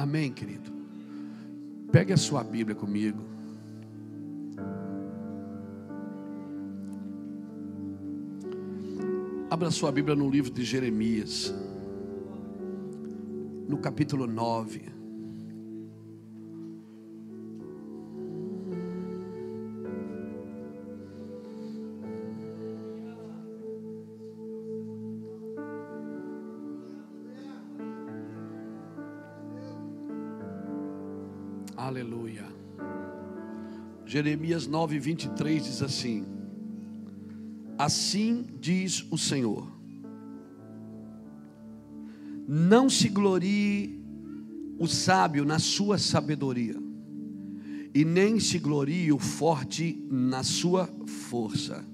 Amém, querido? Pegue a sua Bíblia comigo. Abra sua Bíblia no livro de Jeremias, no capítulo 9. Jeremias 9, 23 diz assim: Assim diz o Senhor: Não se glorie o sábio na sua sabedoria, e nem se glorie o forte na sua força,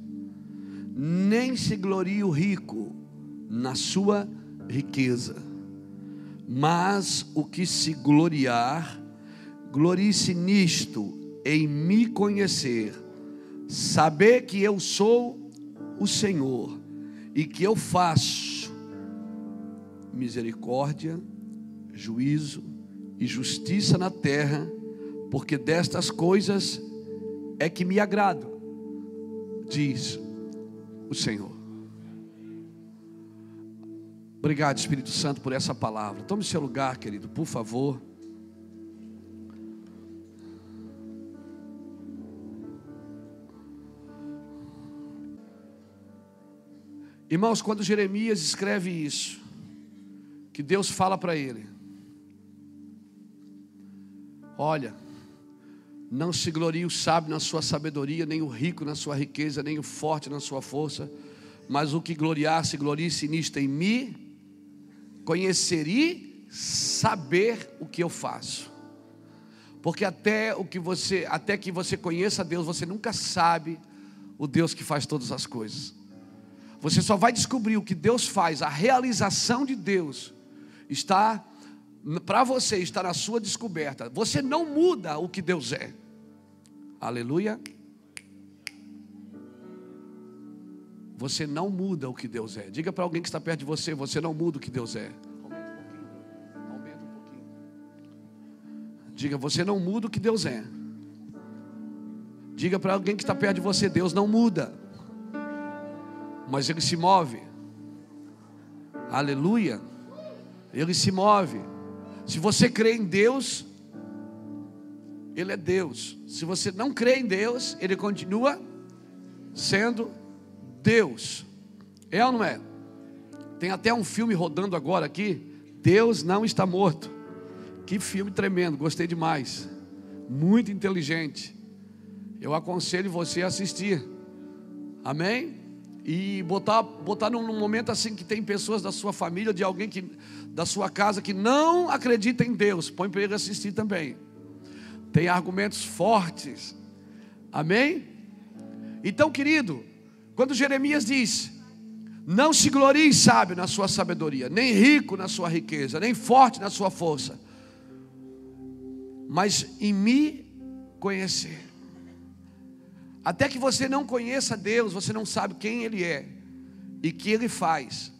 nem se glorie o rico na sua riqueza, mas o que se gloriar, glorie-se nisto, em me conhecer, saber que eu sou o Senhor e que eu faço misericórdia, juízo e justiça na terra, porque destas coisas é que me agrado, diz o Senhor. Obrigado, Espírito Santo, por essa palavra. Tome seu lugar, querido, por favor. Irmãos, quando Jeremias escreve isso, que Deus fala para ele: Olha, não se glorie o sábio na sua sabedoria, nem o rico na sua riqueza, nem o forte na sua força, mas o que gloriar se glorie-se nisto em mim, conhecer e saber o que eu faço. Porque até o que você, até que você conheça Deus, você nunca sabe o Deus que faz todas as coisas. Você só vai descobrir o que Deus faz, a realização de Deus está para você, está na sua descoberta. Você não muda o que Deus é. Aleluia. Você não muda o que Deus é. Diga para alguém que está perto de você, você não muda o que Deus é. Aumenta um pouquinho. Diga, você não muda o que Deus é. Diga para alguém que está perto de você, Deus não muda mas ele se move. Aleluia. Ele se move. Se você crê em Deus, Ele é Deus. Se você não crê em Deus, Ele continua sendo Deus. É ou não é? Tem até um filme rodando agora aqui. Deus não está morto. Que filme tremendo, gostei demais. Muito inteligente. Eu aconselho você a assistir. Amém? E botar, botar num, num, momento assim que tem pessoas da sua família, de alguém que da sua casa que não acredita em Deus, põe para ele assistir também. Tem argumentos fortes. Amém? Então, querido, quando Jeremias diz: Não se glorie sábio na sua sabedoria, nem rico na sua riqueza, nem forte na sua força, mas em me conhecer. Até que você não conheça Deus, você não sabe quem Ele é e que Ele faz.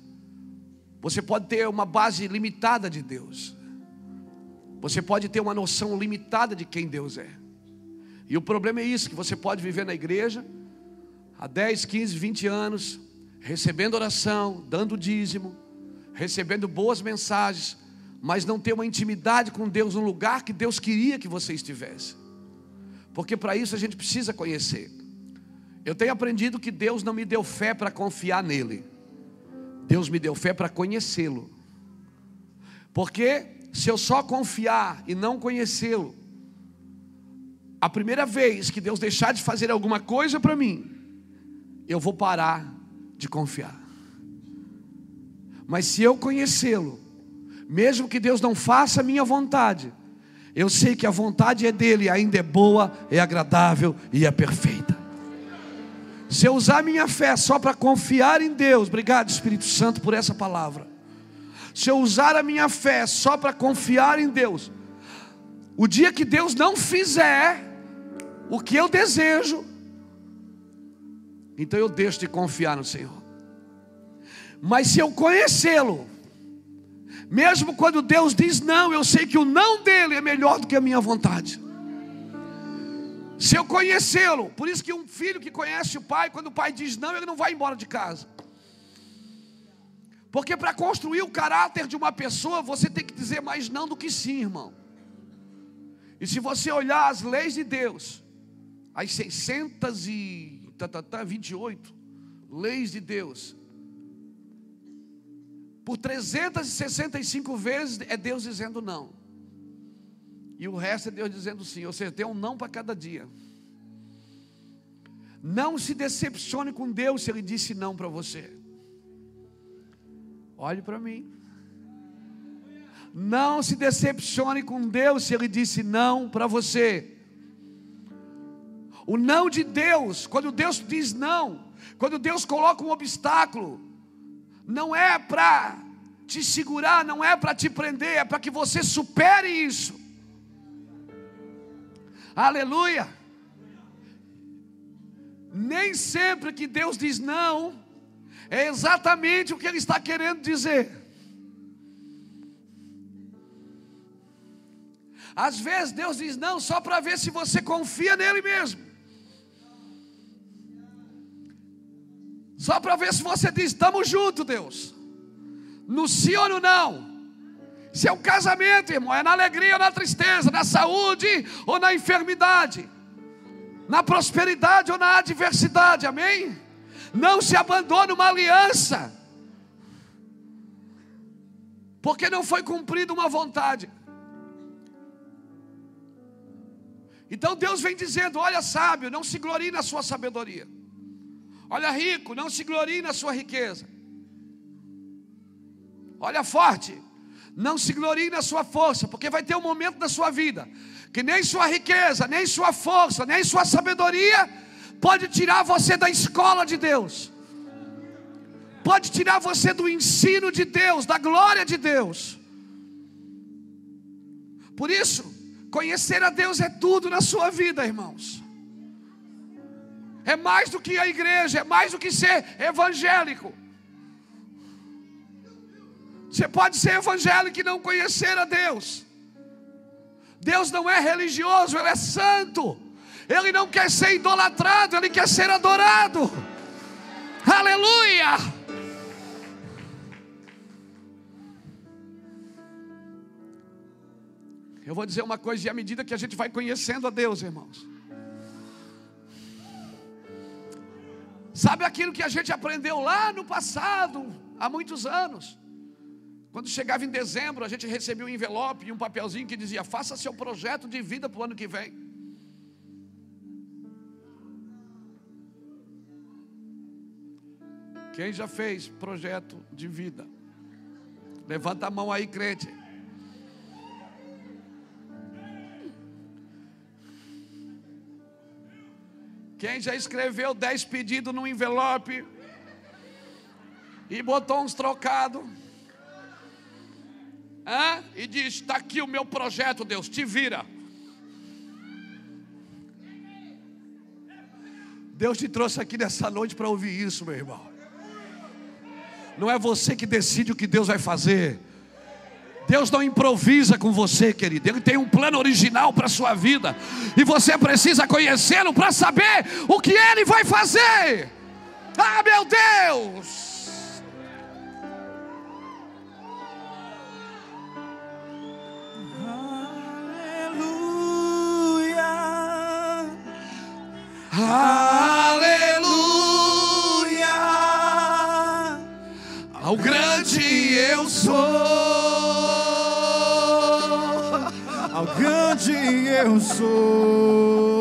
Você pode ter uma base limitada de Deus. Você pode ter uma noção limitada de quem Deus é. E o problema é isso: que você pode viver na igreja há 10, 15, 20 anos, recebendo oração, dando dízimo, recebendo boas mensagens, mas não ter uma intimidade com Deus no lugar que Deus queria que você estivesse. Porque para isso a gente precisa conhecer. Eu tenho aprendido que Deus não me deu fé para confiar nele. Deus me deu fé para conhecê-lo. Porque se eu só confiar e não conhecê-lo, a primeira vez que Deus deixar de fazer alguma coisa para mim, eu vou parar de confiar. Mas se eu conhecê-lo, mesmo que Deus não faça a minha vontade, eu sei que a vontade é dele, ainda é boa, é agradável e é perfeita. Se eu usar minha fé só para confiar em Deus, obrigado Espírito Santo por essa palavra. Se eu usar a minha fé só para confiar em Deus, o dia que Deus não fizer o que eu desejo, então eu deixo de confiar no Senhor. Mas se eu conhecê-lo, Mesmo quando Deus diz não, eu sei que o não dele é melhor do que a minha vontade. Se eu conhecê-lo, por isso que um filho que conhece o pai, quando o pai diz não, ele não vai embora de casa. Porque para construir o caráter de uma pessoa, você tem que dizer mais não do que sim, irmão. E se você olhar as leis de Deus, as 628 leis de Deus, por 365 vezes é Deus dizendo não. E o resto é Deus dizendo sim. Ou seja, tem um não para cada dia. Não se decepcione com Deus se Ele disse não para você. Olhe para mim. Não se decepcione com Deus se Ele disse não para você. O não de Deus, quando Deus diz não, quando Deus coloca um obstáculo, não é para te segurar, não é para te prender, é para que você supere isso. Aleluia. Nem sempre que Deus diz não, é exatamente o que Ele está querendo dizer. Às vezes Deus diz não só para ver se você confia nele mesmo. Só para ver se você diz: estamos juntos, Deus. No sim ou no não. Se é um casamento, irmão, é na alegria ou na tristeza, na saúde ou na enfermidade, na prosperidade ou na adversidade, amém? Não se abandone uma aliança, porque não foi cumprida uma vontade. Então Deus vem dizendo: olha, sábio, não se glorie na sua sabedoria. Olha, rico, não se glorie na sua riqueza. Olha, forte, não se glorie na sua força, porque vai ter um momento da sua vida que nem sua riqueza, nem sua força, nem sua sabedoria pode tirar você da escola de Deus. Pode tirar você do ensino de Deus, da glória de Deus. Por isso, conhecer a Deus é tudo na sua vida, irmãos é mais do que a igreja, é mais do que ser evangélico. Você pode ser evangélico e não conhecer a Deus. Deus não é religioso, Ele é santo. Ele não quer ser idolatrado, Ele quer ser adorado. Aleluia! Eu vou dizer uma coisa, e à medida que a gente vai conhecendo a Deus, irmãos, Sabe aquilo que a gente aprendeu lá no passado, há muitos anos? Quando chegava em dezembro, a gente recebia um envelope e um papelzinho que dizia: faça seu projeto de vida para o ano que vem. Quem já fez projeto de vida? Levanta a mão aí, crente. Quem já escreveu dez pedidos no envelope e botou uns trocados? E diz: está aqui o meu projeto, Deus, te vira. Deus te trouxe aqui nessa noite para ouvir isso, meu irmão. Não é você que decide o que Deus vai fazer. Deus não improvisa com você, querido. Ele tem um plano original para a sua vida. E você precisa conhecê-lo para saber o que ele vai fazer. Ah, meu Deus! Aleluia! Ao grande eu sou. Eu sou.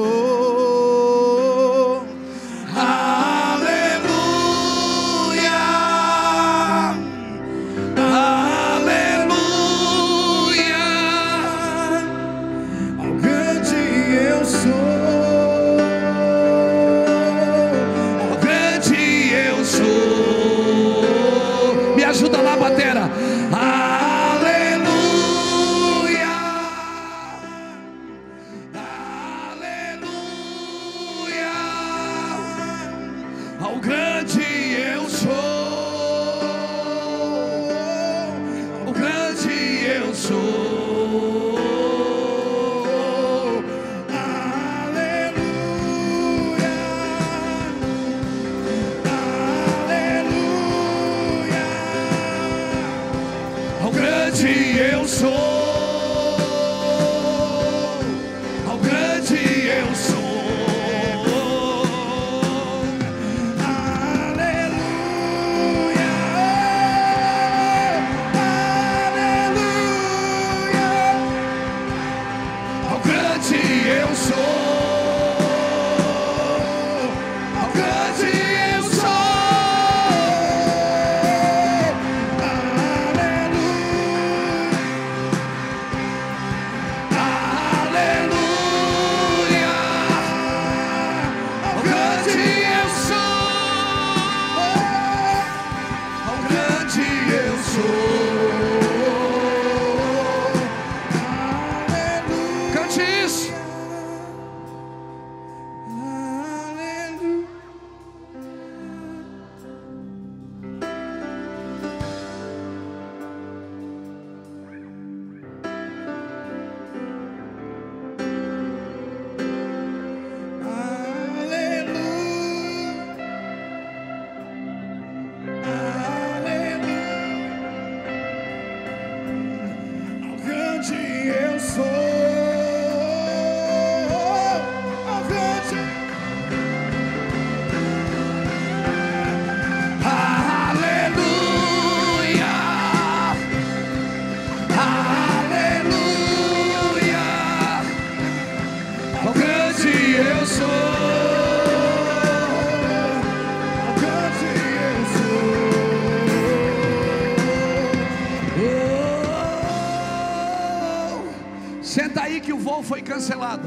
Cancelado.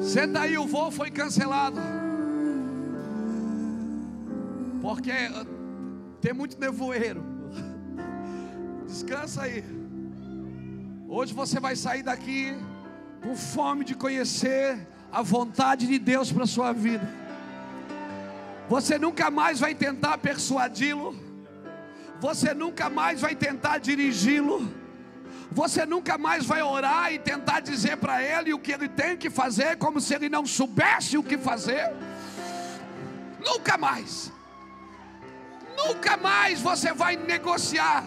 Senta aí, o voo foi cancelado. Porque uh, tem muito nevoeiro. Descansa aí. Hoje você vai sair daqui com fome de conhecer a vontade de Deus para sua vida. Você nunca mais vai tentar persuadi-lo. Você nunca mais vai tentar dirigi-lo. Você nunca mais vai orar e tentar dizer para ele o que ele tem que fazer, como se ele não soubesse o que fazer. Nunca mais. Nunca mais você vai negociar.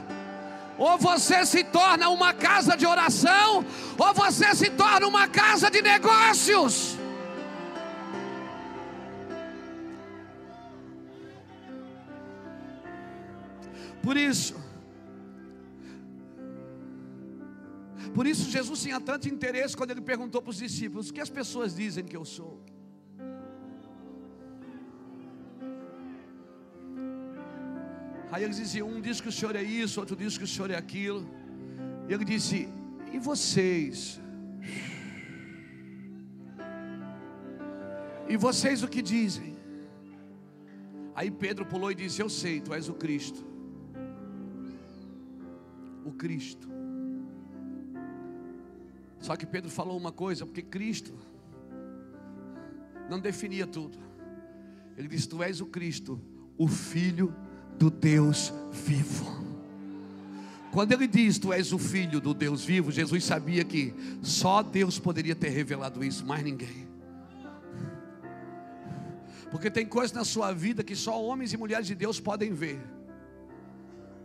Ou você se torna uma casa de oração, ou você se torna uma casa de negócios. Por isso, por isso Jesus tinha tanto interesse quando ele perguntou para os discípulos: o que as pessoas dizem que eu sou? Aí eles diziam: um diz que o senhor é isso, outro diz que o senhor é aquilo. E ele disse: e vocês? E vocês o que dizem? Aí Pedro pulou e disse: Eu sei, tu és o Cristo. O Cristo. Só que Pedro falou uma coisa, porque Cristo não definia tudo. Ele disse: Tu és o Cristo, o Filho do Deus vivo. Quando ele diz tu és o filho do Deus vivo, Jesus sabia que só Deus poderia ter revelado isso, mais ninguém. Porque tem coisas na sua vida que só homens e mulheres de Deus podem ver.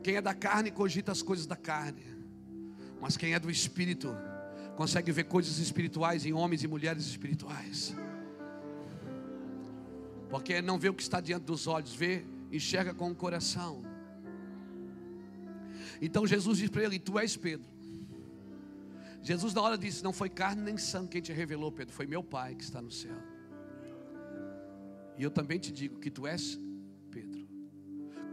Quem é da carne cogita as coisas da carne, mas quem é do espírito consegue ver coisas espirituais em homens e mulheres espirituais. Porque não vê o que está diante dos olhos, vê enxerga com o coração. Então Jesus diz para ele: Tu és Pedro. Jesus, na hora disse: Não foi carne nem sangue quem te revelou, Pedro, foi meu Pai que está no céu. E eu também te digo que tu és.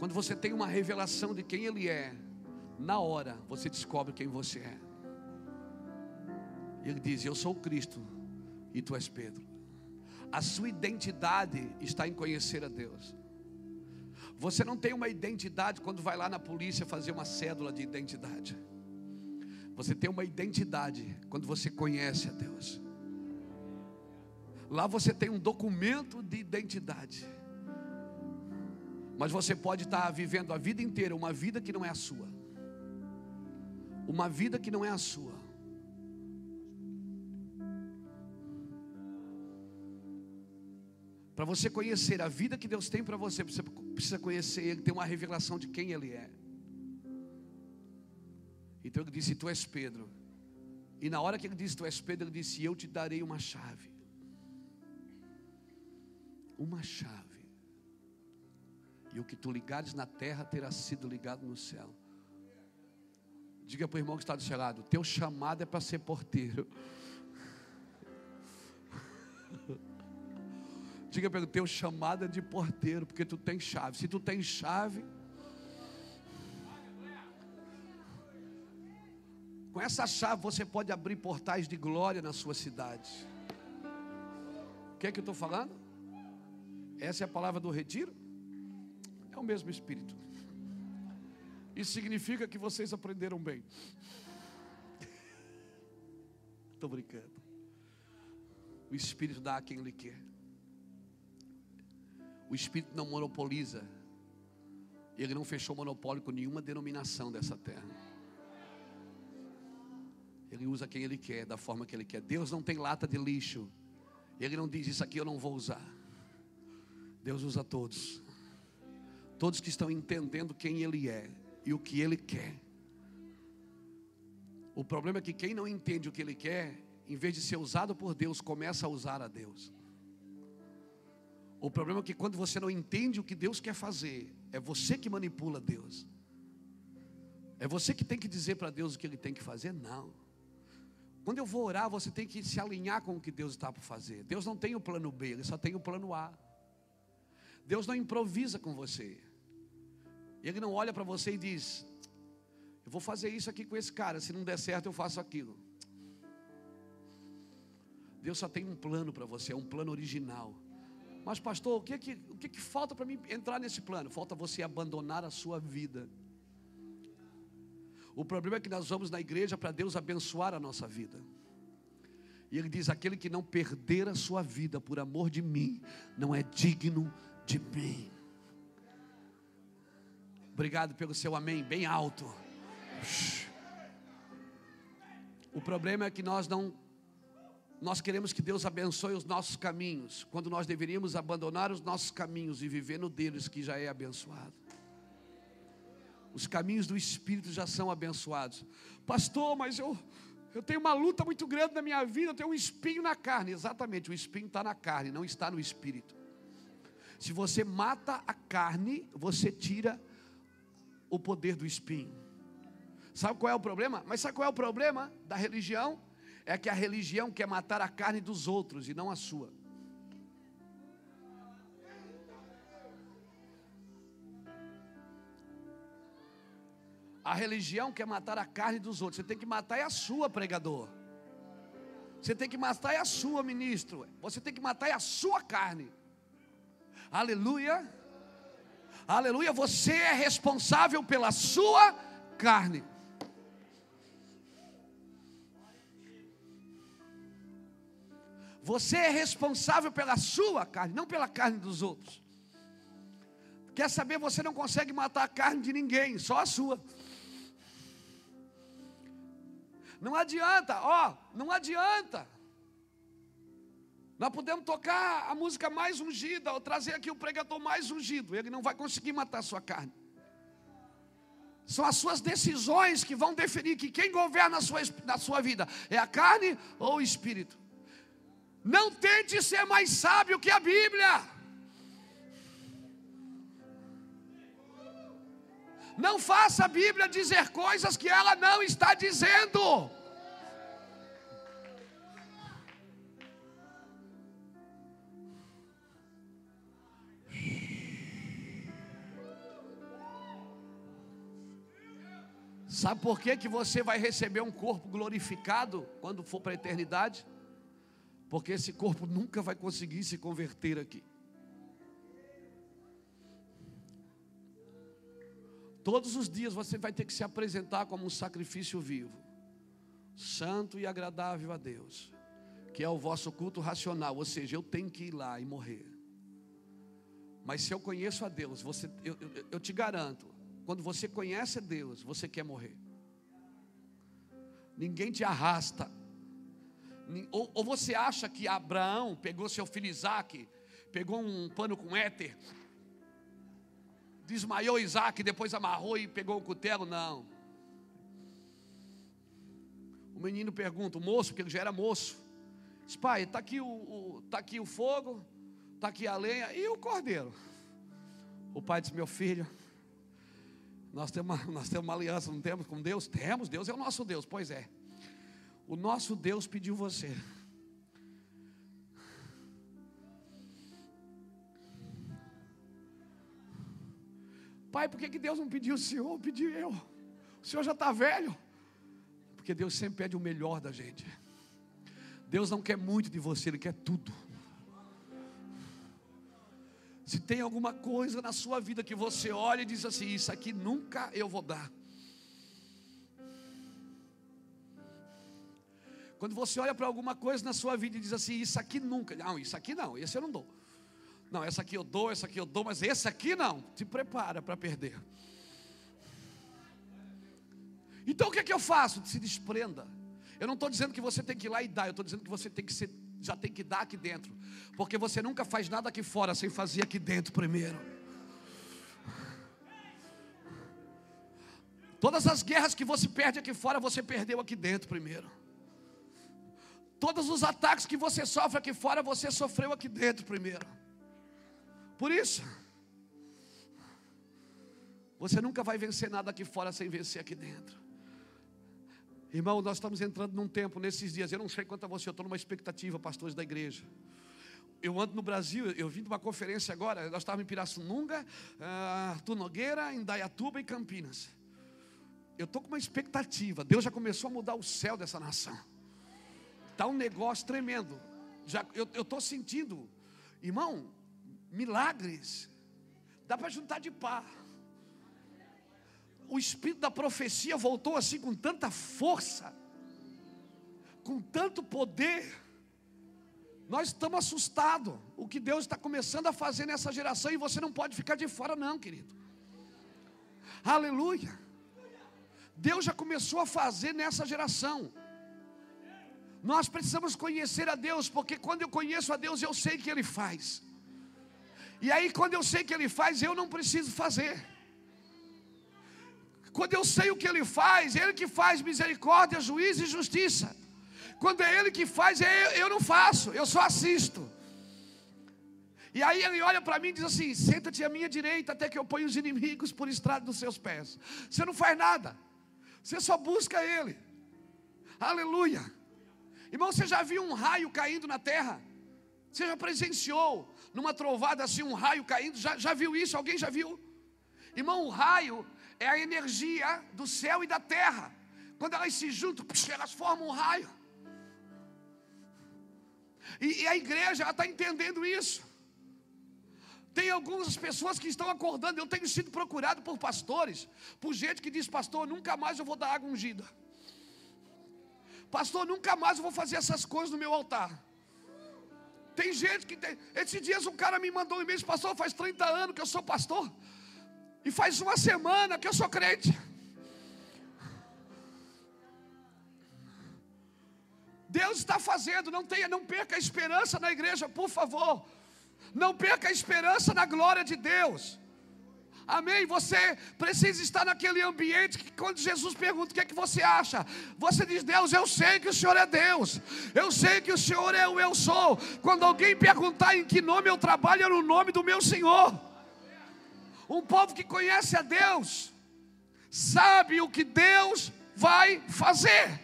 Quando você tem uma revelação de quem Ele é, na hora você descobre quem você é. Ele diz: Eu sou Cristo e tu és Pedro. A sua identidade está em conhecer a Deus. Você não tem uma identidade quando vai lá na polícia fazer uma cédula de identidade. Você tem uma identidade quando você conhece a Deus. Lá você tem um documento de identidade. Mas você pode estar vivendo a vida inteira uma vida que não é a sua. Uma vida que não é a sua. Para você conhecer a vida que Deus tem para você, você precisa conhecer Ele, ter uma revelação de quem Ele é. Então ele disse: Tu és Pedro. E na hora que ele disse: Tu és Pedro, ele disse: Eu te darei uma chave. Uma chave. E o que tu ligares na terra terá sido ligado no céu. Diga para o irmão que está do seu lado: Teu chamado é para ser porteiro. Diga para ele, teu chamado é de porteiro, porque tu tem chave. Se tu tem chave, com essa chave você pode abrir portais de glória na sua cidade. O que é que eu estou falando? Essa é a palavra do retiro? O mesmo Espírito. Isso significa que vocês aprenderam bem. Estou brincando. O Espírito dá a quem Ele quer. O Espírito não monopoliza. Ele não fechou monopólio com nenhuma denominação dessa terra. Ele usa quem Ele quer, da forma que Ele quer. Deus não tem lata de lixo. Ele não diz isso aqui eu não vou usar. Deus usa todos. Todos que estão entendendo quem Ele é e o que Ele quer. O problema é que quem não entende o que Ele quer, em vez de ser usado por Deus, começa a usar a Deus. O problema é que quando você não entende o que Deus quer fazer, é você que manipula Deus. É você que tem que dizer para Deus o que Ele tem que fazer? Não. Quando eu vou orar, você tem que se alinhar com o que Deus está para fazer. Deus não tem o plano B, Ele só tem o plano A. Deus não improvisa com você. Ele não olha para você e diz: Eu vou fazer isso aqui com esse cara, se não der certo eu faço aquilo. Deus só tem um plano para você, é um plano original. Mas, pastor, o que, que, o que, que falta para mim entrar nesse plano? Falta você abandonar a sua vida. O problema é que nós vamos na igreja para Deus abençoar a nossa vida. E ele diz: aquele que não perder a sua vida por amor de mim, não é digno de mim. Obrigado pelo seu amém, bem alto. O problema é que nós não nós queremos que Deus abençoe os nossos caminhos, quando nós deveríamos abandonar os nossos caminhos e viver no deles que já é abençoado. Os caminhos do Espírito já são abençoados. Pastor, mas eu, eu tenho uma luta muito grande na minha vida, eu tenho um espinho na carne. Exatamente, o espinho está na carne, não está no Espírito. Se você mata a carne, você tira o poder do espinho. Sabe qual é o problema? Mas sabe qual é o problema da religião? é que a religião quer matar a carne dos outros e não a sua. A religião quer matar a carne dos outros. Você tem que matar é a sua, pregador. Você tem que matar é a sua, ministro. Você tem que matar é a sua carne. Aleluia. Aleluia. Você é responsável pela sua carne. Você é responsável pela sua carne, não pela carne dos outros. Quer saber? Você não consegue matar a carne de ninguém, só a sua. Não adianta, ó, não adianta. Nós podemos tocar a música mais ungida, ou trazer aqui o pregador mais ungido, ele não vai conseguir matar a sua carne. São as suas decisões que vão definir que quem governa a sua, na sua vida é a carne ou o espírito. Não tente ser mais sábio que a Bíblia. Não faça a Bíblia dizer coisas que ela não está dizendo. Sabe por que, que você vai receber um corpo glorificado quando for para a eternidade? porque esse corpo nunca vai conseguir se converter aqui. Todos os dias você vai ter que se apresentar como um sacrifício vivo, santo e agradável a Deus, que é o vosso culto racional, ou seja, eu tenho que ir lá e morrer. Mas se eu conheço a Deus, você, eu, eu, eu te garanto, quando você conhece Deus, você quer morrer. Ninguém te arrasta ou, ou você acha que Abraão pegou seu filho Isaac, pegou um pano com éter, desmaiou Isaac, depois amarrou e pegou o cutelo? Não. O menino pergunta, o moço, porque ele já era moço, diz, pai, está aqui, o, o, tá aqui o fogo, está aqui a lenha e o cordeiro. O pai disse, meu filho, nós temos, uma, nós temos uma aliança, não temos com Deus? Temos, Deus é o nosso Deus, pois é. O nosso Deus pediu você. Pai, por que, que Deus não pediu o Senhor? Pediu eu. O Senhor já está velho. Porque Deus sempre pede o melhor da gente. Deus não quer muito de você, Ele quer tudo. Se tem alguma coisa na sua vida que você olha e diz assim: Isso aqui nunca eu vou dar. Quando você olha para alguma coisa na sua vida e diz assim: Isso aqui nunca, não, isso aqui não, esse eu não dou. Não, essa aqui eu dou, essa aqui eu dou, mas esse aqui não. Te prepara para perder. Então o que é que eu faço? Se desprenda. Eu não estou dizendo que você tem que ir lá e dar, eu estou dizendo que você tem que ser, já tem que dar aqui dentro. Porque você nunca faz nada aqui fora sem fazer aqui dentro primeiro. Todas as guerras que você perde aqui fora, você perdeu aqui dentro primeiro. Todos os ataques que você sofre aqui fora, você sofreu aqui dentro primeiro. Por isso, você nunca vai vencer nada aqui fora sem vencer aqui dentro. Irmão, nós estamos entrando num tempo nesses dias. Eu não sei quanto a você, eu estou numa expectativa, pastores da igreja. eu ando no Brasil, eu vim de uma conferência agora, nós estávamos em Pirassununga, uh, Arthur Nogueira, Indaiatuba e Campinas. Eu estou com uma expectativa, Deus já começou a mudar o céu dessa nação. Está um negócio tremendo. Já, eu estou sentindo, irmão, milagres. Dá para juntar de pá. O espírito da profecia voltou assim com tanta força, com tanto poder nós estamos assustados. O que Deus está começando a fazer nessa geração e você não pode ficar de fora, não, querido. Aleluia. Deus já começou a fazer nessa geração. Nós precisamos conhecer a Deus, porque quando eu conheço a Deus, eu sei que Ele faz. E aí, quando eu sei que Ele faz, eu não preciso fazer. Quando eu sei o que Ele faz, Ele que faz misericórdia, juízo e justiça. Quando é Ele que faz, é eu não faço, eu só assisto. E aí ele olha para mim e diz assim: Senta-te à minha direita até que eu ponha os inimigos por estrada dos seus pés. Você não faz nada, você só busca Ele. Aleluia. Irmão, você já viu um raio caindo na terra? Você já presenciou numa trovada assim um raio caindo? Já, já viu isso? Alguém já viu? Irmão, o raio é a energia do céu e da terra. Quando elas se juntam, elas formam um raio. E, e a igreja está entendendo isso. Tem algumas pessoas que estão acordando. Eu tenho sido procurado por pastores, por gente que diz: Pastor, nunca mais eu vou dar água ungida. Pastor, nunca mais eu vou fazer essas coisas no meu altar. Tem gente que tem. Esses dias um cara me mandou um e-mail: Pastor, faz 30 anos que eu sou pastor. E faz uma semana que eu sou crente. Deus está fazendo, não tenha, não perca a esperança na igreja, por favor. Não perca a esperança na glória de Deus. Amém? Você precisa estar naquele ambiente que quando Jesus pergunta o que é que você acha, você diz: Deus, eu sei que o Senhor é Deus, eu sei que o Senhor é o eu sou. Quando alguém perguntar em que nome eu trabalho, é no nome do meu Senhor. Um povo que conhece a Deus, sabe o que Deus vai fazer.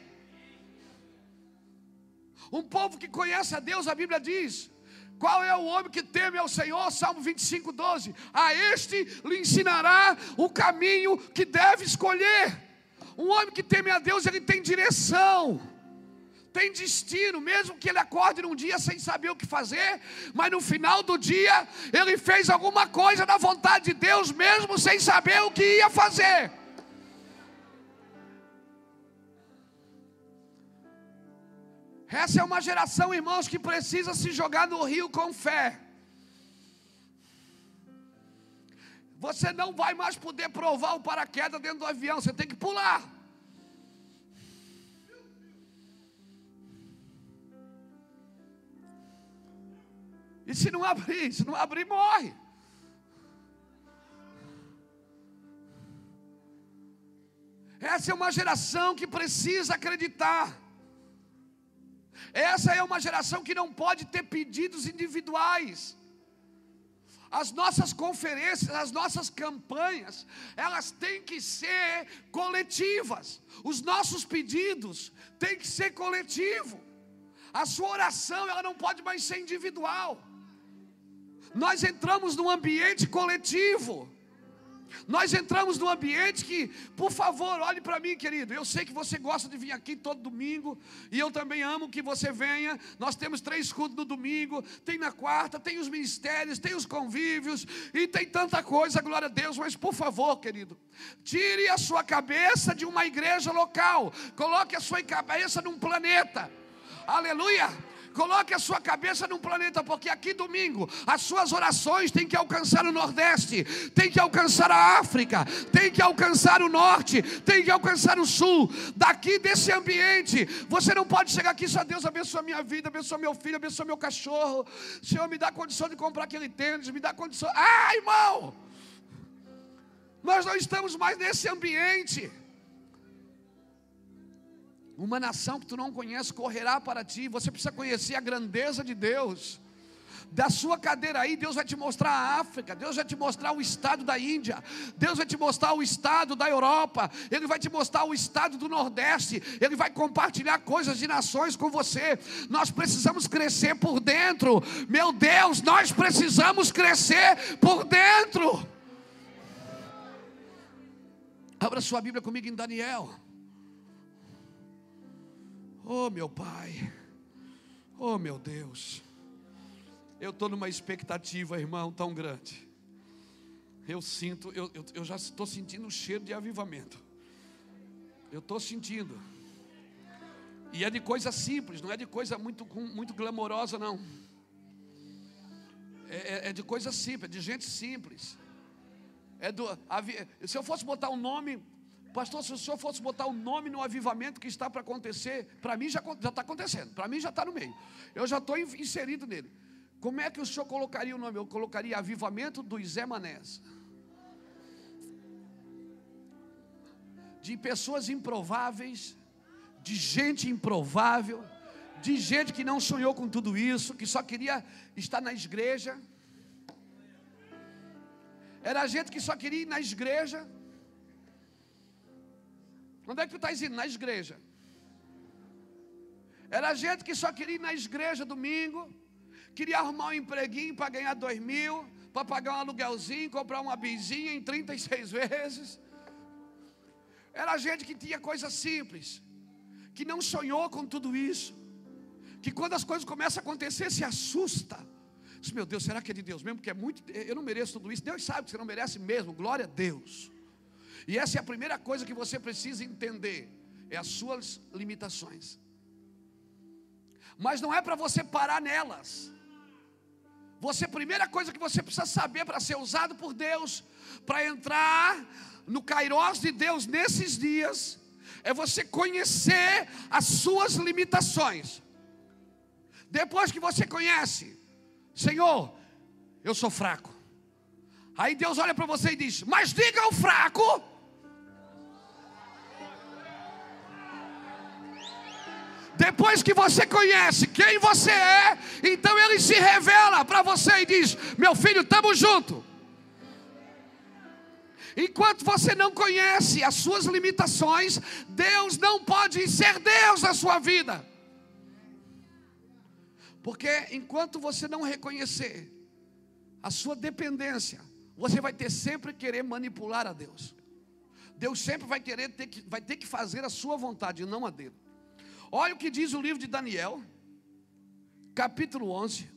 Um povo que conhece a Deus, a Bíblia diz: qual é o homem que teme ao Senhor? Salmo 25, 12. A este lhe ensinará o caminho que deve escolher. Um homem que teme a Deus, ele tem direção, tem destino, mesmo que ele acorde num dia sem saber o que fazer, mas no final do dia, ele fez alguma coisa na vontade de Deus, mesmo sem saber o que ia fazer. Essa é uma geração, irmãos, que precisa se jogar no rio com fé. Você não vai mais poder provar o paraquedas dentro do avião, você tem que pular. E se não abrir, se não abrir, morre. Essa é uma geração que precisa acreditar. Essa é uma geração que não pode ter pedidos individuais. As nossas conferências, as nossas campanhas, elas têm que ser coletivas. Os nossos pedidos têm que ser coletivo. A sua oração, ela não pode mais ser individual. Nós entramos num ambiente coletivo. Nós entramos num ambiente que, por favor, olhe para mim, querido. Eu sei que você gosta de vir aqui todo domingo, e eu também amo que você venha. Nós temos três cultos no domingo, tem na quarta, tem os ministérios, tem os convívios, e tem tanta coisa, glória a Deus. Mas, por favor, querido, tire a sua cabeça de uma igreja local, coloque a sua cabeça num planeta. Aleluia! Coloque a sua cabeça num planeta, porque aqui domingo as suas orações têm que alcançar o Nordeste, tem que alcançar a África, tem que alcançar o Norte, tem que alcançar o Sul. Daqui desse ambiente, você não pode chegar aqui só Deus abençoa minha vida, abençoa meu filho, abençoa meu cachorro. Senhor, me dá condição de comprar aquele tênis, me dá condição. Ah, irmão! Nós não estamos mais nesse ambiente. Uma nação que tu não conhece correrá para ti. Você precisa conhecer a grandeza de Deus. Da sua cadeira aí, Deus vai te mostrar a África, Deus vai te mostrar o estado da Índia, Deus vai te mostrar o estado da Europa, Ele vai te mostrar o estado do Nordeste, Ele vai compartilhar coisas de nações com você. Nós precisamos crescer por dentro, meu Deus, nós precisamos crescer por dentro. Abra sua Bíblia comigo em Daniel. Oh, meu Pai. Oh, meu Deus. Eu estou numa expectativa, irmão, tão grande. Eu sinto, eu, eu, eu já estou sentindo o cheiro de avivamento. Eu estou sentindo. E é de coisa simples, não é de coisa muito, muito glamourosa, não. É, é, é de coisa simples, é de gente simples. É do, se eu fosse botar um nome, pastor, se o senhor fosse botar um nome no avivamento que está para acontecer, para mim já está acontecendo, para mim já está no meio. Eu já estou inserido nele. Como é que o senhor colocaria o nome? Eu colocaria avivamento dos Zé Manés. De pessoas improváveis, de gente improvável, de gente que não sonhou com tudo isso, que só queria estar na igreja. Era gente que só queria ir na igreja. Onde é que tu estás indo? Na igreja. Era gente que só queria ir na igreja domingo. Queria arrumar um empreguinho para ganhar dois mil. Para pagar um aluguelzinho, comprar uma bizinha em 36 vezes. Era gente que tinha coisa simples. Que não sonhou com tudo isso. Que quando as coisas começam a acontecer, se assusta. Meu Deus, será que é de Deus mesmo? Porque é muito, eu não mereço tudo isso. Deus sabe que você não merece mesmo. Glória a Deus. E essa é a primeira coisa que você precisa entender: é as suas limitações. Mas não é para você parar nelas. Você, primeira coisa que você precisa saber para ser usado por Deus, para entrar no Kairos de Deus nesses dias, é você conhecer as suas limitações. Depois que você conhece, Senhor, eu sou fraco. Aí Deus olha para você e diz: Mas diga ao fraco. Depois que você conhece quem você é, então ele se revela para você e diz: Meu filho, estamos junto. Enquanto você não conhece as suas limitações, Deus não pode ser Deus na sua vida. Porque enquanto você não reconhecer a sua dependência, você vai ter sempre querer manipular a Deus. Deus sempre vai querer ter que, vai ter que fazer a sua vontade, não a dele. Olha o que diz o livro de Daniel, capítulo 11.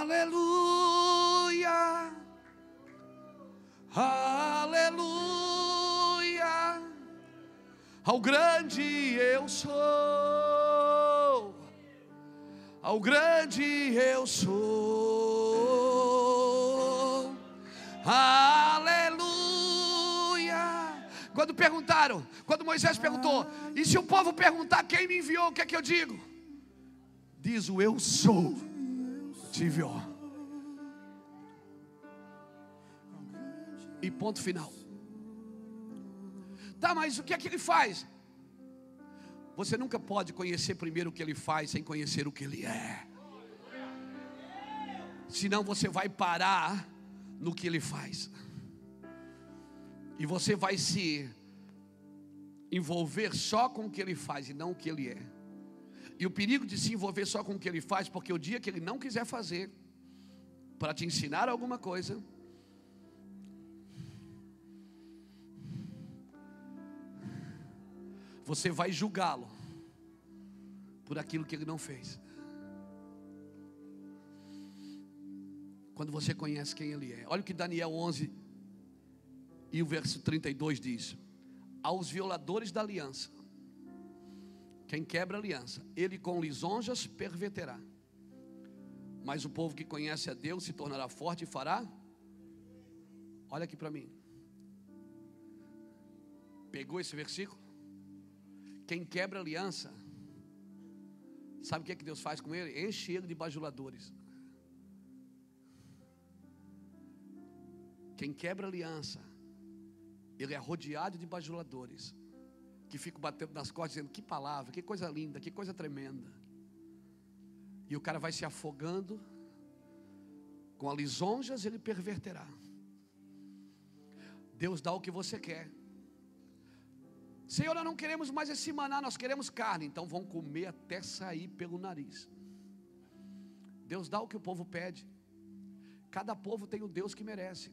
Aleluia. Aleluia ao grande eu sou, ao grande eu sou, aleluia. Quando perguntaram, quando Moisés perguntou, e se o povo perguntar quem me enviou, o que é que eu digo? Diz o eu sou, te enviou. E ponto final. Tá, mas o que é que ele faz? Você nunca pode conhecer primeiro o que ele faz sem conhecer o que ele é. Senão você vai parar no que ele faz. E você vai se envolver só com o que ele faz e não o que ele é. E o perigo de se envolver só com o que ele faz, porque o dia que ele não quiser fazer, para te ensinar alguma coisa, você vai julgá-lo por aquilo que ele não fez. Quando você conhece quem ele é. Olha o que Daniel 11 e o verso 32 diz: Aos violadores da aliança, quem quebra a aliança, ele com lisonjas perverterá. Mas o povo que conhece a Deus se tornará forte e fará. Olha aqui para mim. Pegou esse versículo? Quem quebra aliança, sabe o que, é que Deus faz com ele? Enche ele de bajuladores. Quem quebra aliança, ele é rodeado de bajuladores. que ficam batendo nas costas dizendo que palavra, que coisa linda, que coisa tremenda. E o cara vai se afogando com a lisonjas, ele perverterá. Deus dá o que você quer. Senhor, nós não queremos mais esse maná, nós queremos carne. Então vão comer até sair pelo nariz. Deus dá o que o povo pede. Cada povo tem o Deus que merece.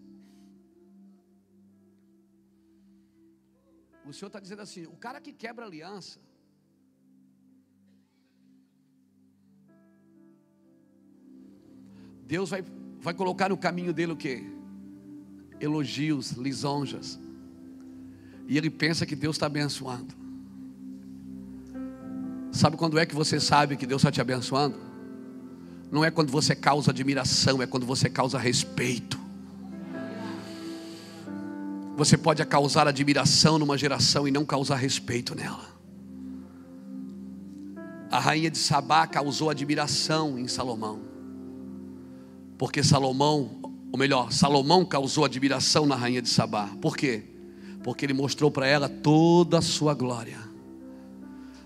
O Senhor está dizendo assim: o cara que quebra aliança, Deus vai, vai colocar no caminho dele o que? Elogios, lisonjas. E ele pensa que Deus está abençoando. Sabe quando é que você sabe que Deus está te abençoando? Não é quando você causa admiração, é quando você causa respeito. Você pode causar admiração numa geração e não causar respeito nela. A rainha de Sabá causou admiração em Salomão. Porque Salomão, ou melhor, Salomão causou admiração na rainha de Sabá. Por quê? Porque ele mostrou para ela toda a sua glória.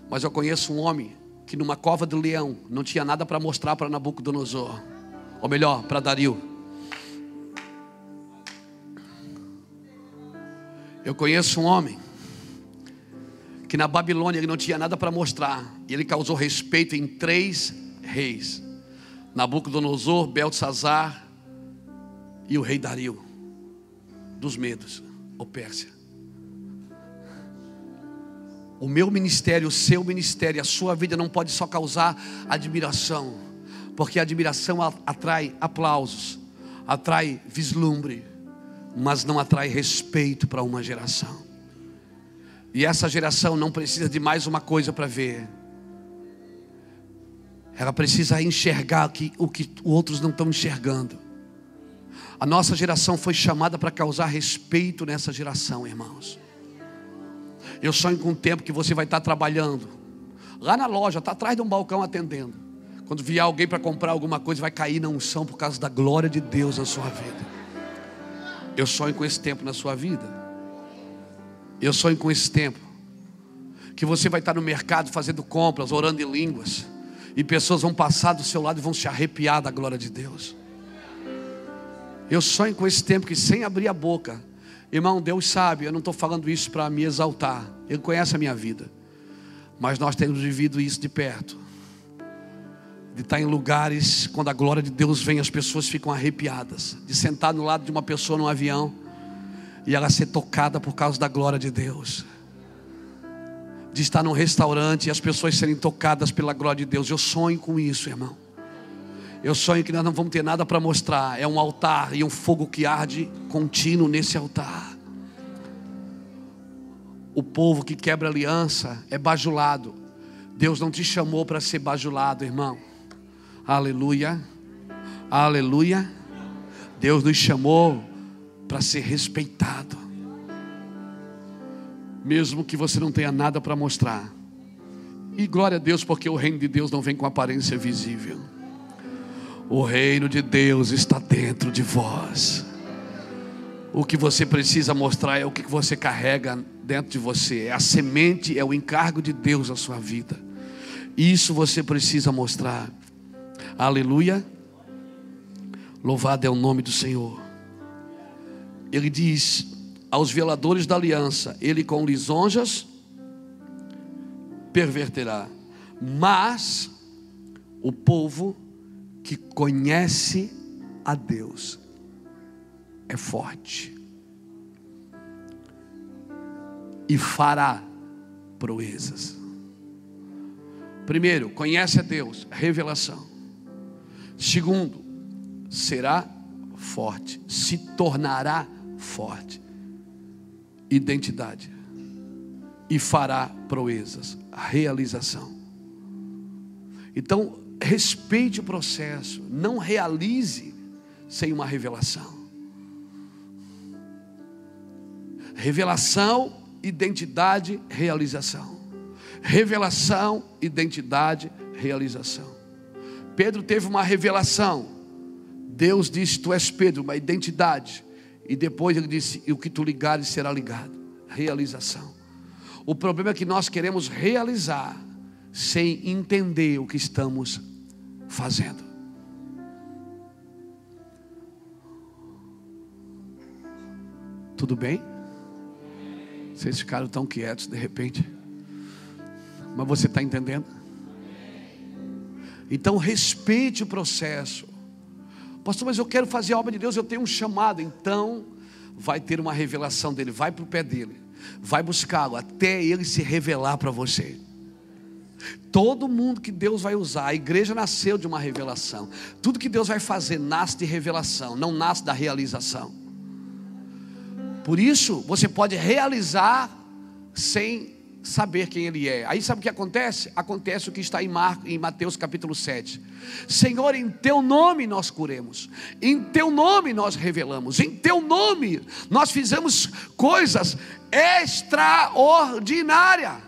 Mas eu conheço um homem que numa cova do leão não tinha nada para mostrar para Nabucodonosor, ou melhor, para Dario. Eu conheço um homem que na Babilônia ele não tinha nada para mostrar, e ele causou respeito em três reis: Nabucodonosor, Beltzazar e o rei Dario, dos medos, ou Pérsia. O meu ministério, o seu ministério, a sua vida não pode só causar admiração, porque a admiração atrai aplausos, atrai vislumbre, mas não atrai respeito para uma geração. E essa geração não precisa de mais uma coisa para ver. Ela precisa enxergar que, o que outros não estão enxergando. A nossa geração foi chamada para causar respeito nessa geração, irmãos. Eu sonho com o tempo que você vai estar trabalhando. Lá na loja, está atrás de um balcão atendendo. Quando vier alguém para comprar alguma coisa, vai cair na unção por causa da glória de Deus na sua vida. Eu sonho com esse tempo na sua vida. Eu sonho com esse tempo. Que você vai estar no mercado fazendo compras, orando em línguas. E pessoas vão passar do seu lado e vão se arrepiar da glória de Deus. Eu sonho com esse tempo que sem abrir a boca, Irmão, Deus sabe, eu não estou falando isso para me exaltar, Ele conhece a minha vida, mas nós temos vivido isso de perto, de estar em lugares, quando a glória de Deus vem, as pessoas ficam arrepiadas, de sentar no lado de uma pessoa num avião e ela ser tocada por causa da glória de Deus, de estar num restaurante e as pessoas serem tocadas pela glória de Deus, eu sonho com isso, irmão. Eu sonho que nós não vamos ter nada para mostrar. É um altar e um fogo que arde contínuo nesse altar. O povo que quebra aliança é bajulado. Deus não te chamou para ser bajulado, irmão. Aleluia. Aleluia. Deus nos chamou para ser respeitado. Mesmo que você não tenha nada para mostrar. E glória a Deus, porque o reino de Deus não vem com aparência visível. O reino de Deus está dentro de vós. O que você precisa mostrar é o que você carrega dentro de você. É a semente, é o encargo de Deus na sua vida. Isso você precisa mostrar. Aleluia. Louvado é o nome do Senhor. Ele diz aos violadores da aliança: Ele com lisonjas perverterá, mas o povo que conhece a Deus é forte e fará proezas. Primeiro, conhece a Deus, revelação. Segundo, será forte, se tornará forte, identidade, e fará proezas, realização. Então, respeite o processo, não realize sem uma revelação. Revelação, identidade, realização. Revelação, identidade, realização. Pedro teve uma revelação. Deus disse: Tu és Pedro, uma identidade. E depois ele disse: E o que tu ligares será ligado. Realização. O problema é que nós queremos realizar sem entender o que estamos fazendo. Tudo bem? Vocês ficaram tão quietos de repente. Mas você está entendendo? Então respeite o processo. Pastor, mas eu quero fazer a obra de Deus, eu tenho um chamado. Então vai ter uma revelação dele, vai para o pé dele, vai buscá-lo até ele se revelar para você. Todo mundo que Deus vai usar, a igreja nasceu de uma revelação. Tudo que Deus vai fazer nasce de revelação, não nasce da realização. Por isso, você pode realizar sem saber quem Ele é. Aí sabe o que acontece? Acontece o que está em, Marcos, em Mateus capítulo 7. Senhor, em Teu nome nós curemos, em Teu nome nós revelamos, em Teu nome nós fizemos coisas extraordinárias.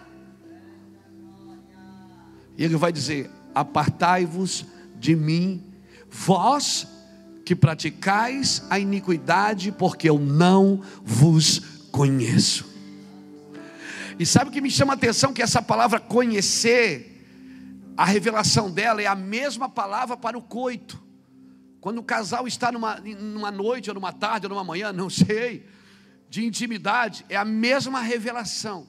E Ele vai dizer: Apartai-vos de mim, vós que praticais a iniquidade, porque eu não vos conheço. E sabe o que me chama a atenção? Que essa palavra conhecer, a revelação dela é a mesma palavra para o coito. Quando o casal está numa, numa noite, ou numa tarde, ou numa manhã, não sei, de intimidade, é a mesma revelação.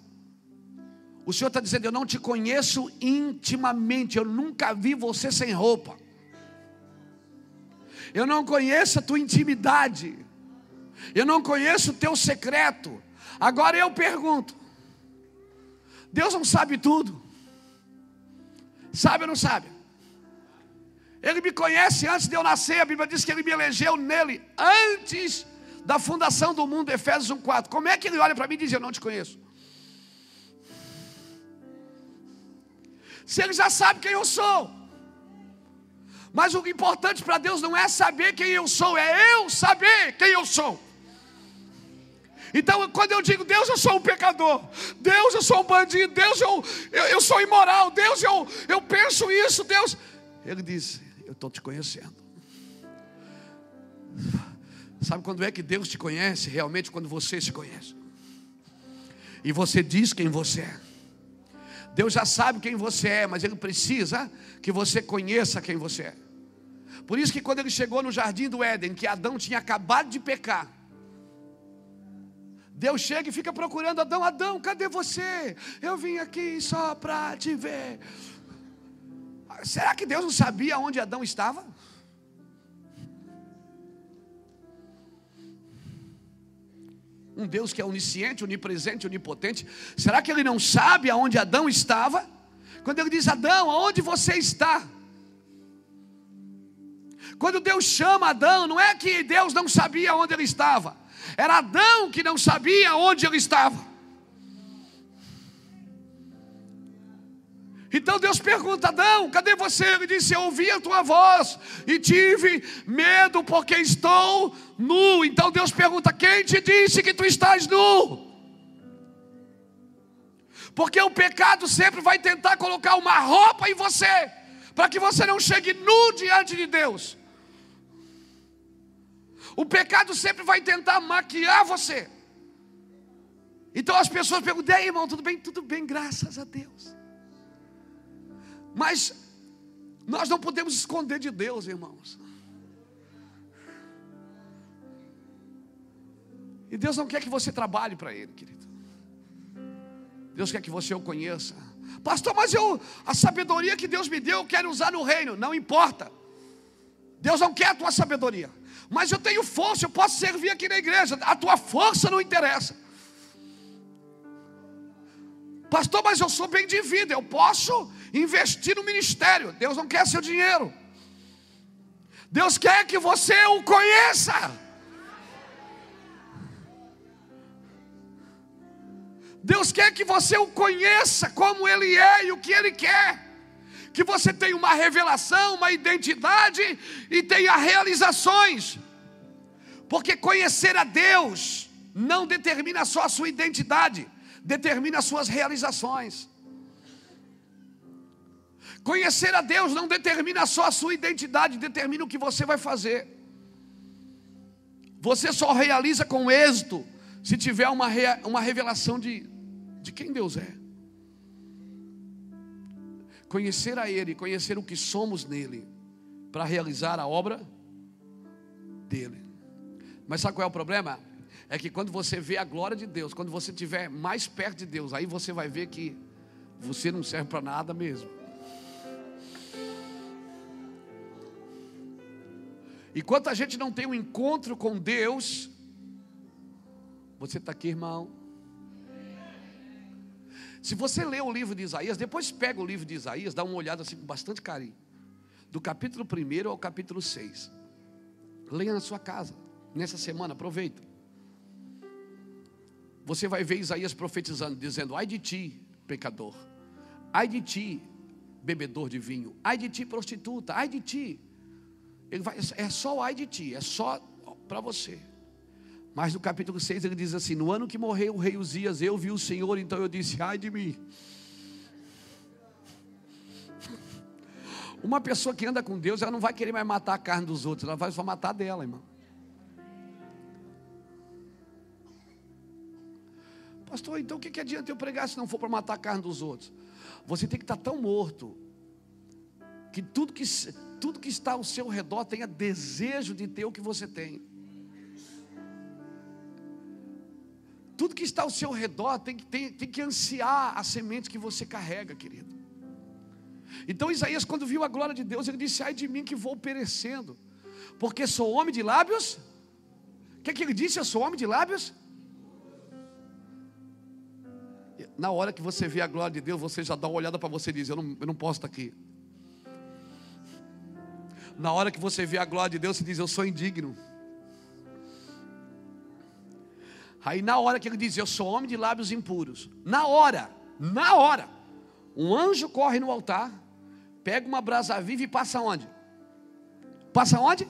O Senhor está dizendo: Eu não te conheço intimamente, eu nunca vi você sem roupa eu não conheço a tua intimidade, eu não conheço o teu secreto. Agora eu pergunto: Deus não sabe tudo? Sabe ou não sabe? Ele me conhece antes de eu nascer, a Bíblia diz que ele me elegeu nele antes da fundação do mundo, Efésios 1,4. Como é que ele olha para mim e diz: Eu não te conheço? Se ele já sabe quem eu sou. Mas o importante para Deus não é saber quem eu sou, é eu saber quem eu sou. Então, quando eu digo Deus, eu sou um pecador, Deus, eu sou um bandido, Deus, eu, eu, eu sou imoral, Deus, eu, eu penso isso, Deus. Ele diz: Eu estou te conhecendo. Sabe quando é que Deus te conhece? Realmente, quando você se conhece. E você diz quem você é. Deus já sabe quem você é, mas Ele precisa que você conheça quem você é. Por isso que quando ele chegou no jardim do Éden, que Adão tinha acabado de pecar, Deus chega e fica procurando Adão, Adão, cadê você? Eu vim aqui só para te ver. Será que Deus não sabia onde Adão estava? Um Deus que é onisciente, onipresente, onipotente. Será que ele não sabe aonde Adão estava? Quando ele diz: Adão, aonde você está? Quando Deus chama Adão, não é que Deus não sabia onde ele estava, era Adão que não sabia onde ele estava. Então Deus pergunta: Adão, cadê você? Ele disse: Eu ouvi a tua voz e tive medo porque estou nu. Então Deus pergunta: Quem te disse que tu estás nu? Porque o pecado sempre vai tentar colocar uma roupa em você, para que você não chegue nu diante de Deus. O pecado sempre vai tentar maquiar você. Então as pessoas perguntam: "Ei, irmão, tudo bem? Tudo bem, graças a Deus". Mas nós não podemos esconder de Deus, irmãos. E Deus não quer que você trabalhe para Ele, querido. Deus quer que você o conheça. Pastor, mas eu, a sabedoria que Deus me deu, eu quero usar no reino. Não importa. Deus não quer a tua sabedoria. Mas eu tenho força, eu posso servir aqui na igreja. A tua força não interessa. Pastor, mas eu sou bem de vida, eu posso investir no ministério. Deus não quer seu dinheiro. Deus quer que você o conheça. Deus quer que você o conheça como Ele é e o que Ele quer que você tenha uma revelação, uma identidade e tenha realizações. Porque conhecer a Deus não determina só a sua identidade, determina as suas realizações. Conhecer a Deus não determina só a sua identidade, determina o que você vai fazer. Você só realiza com êxito se tiver uma, uma revelação de, de quem Deus é. Conhecer a Ele, conhecer o que somos nele, para realizar a obra dele. Mas sabe qual é o problema? É que quando você vê a glória de Deus, quando você estiver mais perto de Deus, aí você vai ver que você não serve para nada mesmo. Enquanto a gente não tem um encontro com Deus, você está aqui, irmão. Se você lê o livro de Isaías, depois pega o livro de Isaías, dá uma olhada assim com bastante carinho. Do capítulo 1 ao capítulo 6. Leia na sua casa, nessa semana, aproveita. Você vai ver Isaías profetizando, dizendo: Ai de ti, pecador, ai de ti, bebedor de vinho, ai de ti, prostituta, ai de ti, ele vai, é só o ai de ti, é só para você. Mas no capítulo 6 ele diz assim: No ano que morreu o rei Uzias, eu vi o Senhor, então eu disse: Ai de mim. Uma pessoa que anda com Deus, ela não vai querer mais matar a carne dos outros, ela vai só matar dela, irmão. Pastor, então o que, que adianta eu pregar se não for para matar a carne dos outros? Você tem que estar tão morto que tudo que tudo que está ao seu redor tenha desejo de ter o que você tem. Tudo que está ao seu redor tem que, tem, tem que ansiar a semente que você carrega, querido. Então Isaías, quando viu a glória de Deus, ele disse: Ai de mim que vou perecendo, porque sou homem de lábios. O que, é que ele disse? Eu sou homem de lábios. Na hora que você vê a glória de Deus, você já dá uma olhada para você e diz: eu não, eu não posso estar aqui. Na hora que você vê a glória de Deus, você diz: Eu sou indigno. Aí na hora que ele diz: Eu sou homem de lábios impuros. Na hora, na hora, um anjo corre no altar, pega uma brasa viva e passa onde? Passa onde?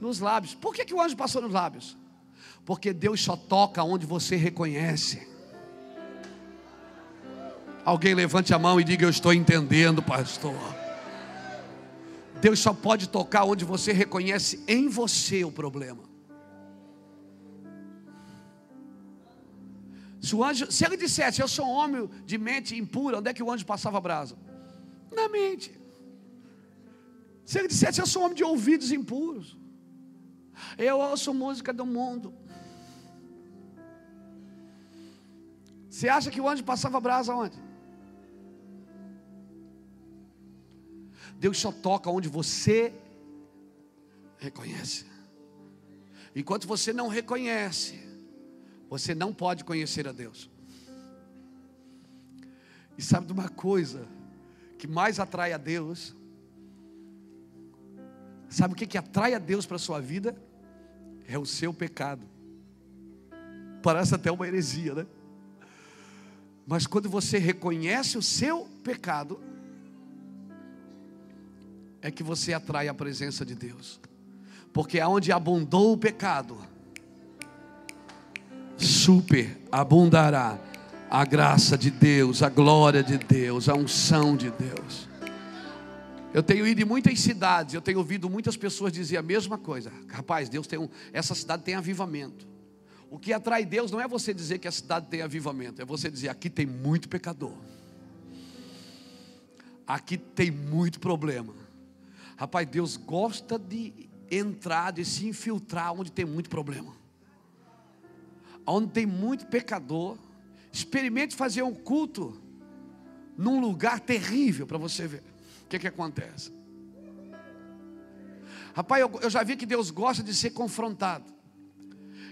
Nos lábios. Por que, que o anjo passou nos lábios? Porque Deus só toca onde você reconhece. Alguém levante a mão e diga: Eu estou entendendo, pastor. Deus só pode tocar onde você reconhece em você o problema. Se o anjo, se ele dissesse, eu sou um homem de mente impura, onde é que o anjo passava a brasa? Na mente. Se ele dissesse, eu sou um homem de ouvidos impuros, eu ouço música do mundo. Você acha que o anjo passava a brasa onde? Deus só toca onde você reconhece. Enquanto você não reconhece, você não pode conhecer a Deus. E sabe de uma coisa que mais atrai a Deus? Sabe o que, que atrai a Deus para a sua vida? É o seu pecado. Parece até uma heresia, né? Mas quando você reconhece o seu pecado, é que você atrai a presença de Deus. Porque aonde abundou o pecado, super abundará a graça de Deus, a glória de Deus, a unção de Deus. Eu tenho ido em muitas cidades, eu tenho ouvido muitas pessoas dizer a mesma coisa. Rapaz, Deus tem um, essa cidade tem avivamento. O que atrai Deus não é você dizer que a cidade tem avivamento, é você dizer aqui tem muito pecador. Aqui tem muito problema. Rapaz, Deus gosta de entrar, de se infiltrar onde tem muito problema. Onde tem muito pecador. Experimente fazer um culto num lugar terrível para você ver o que, que acontece. Rapaz, eu, eu já vi que Deus gosta de ser confrontado.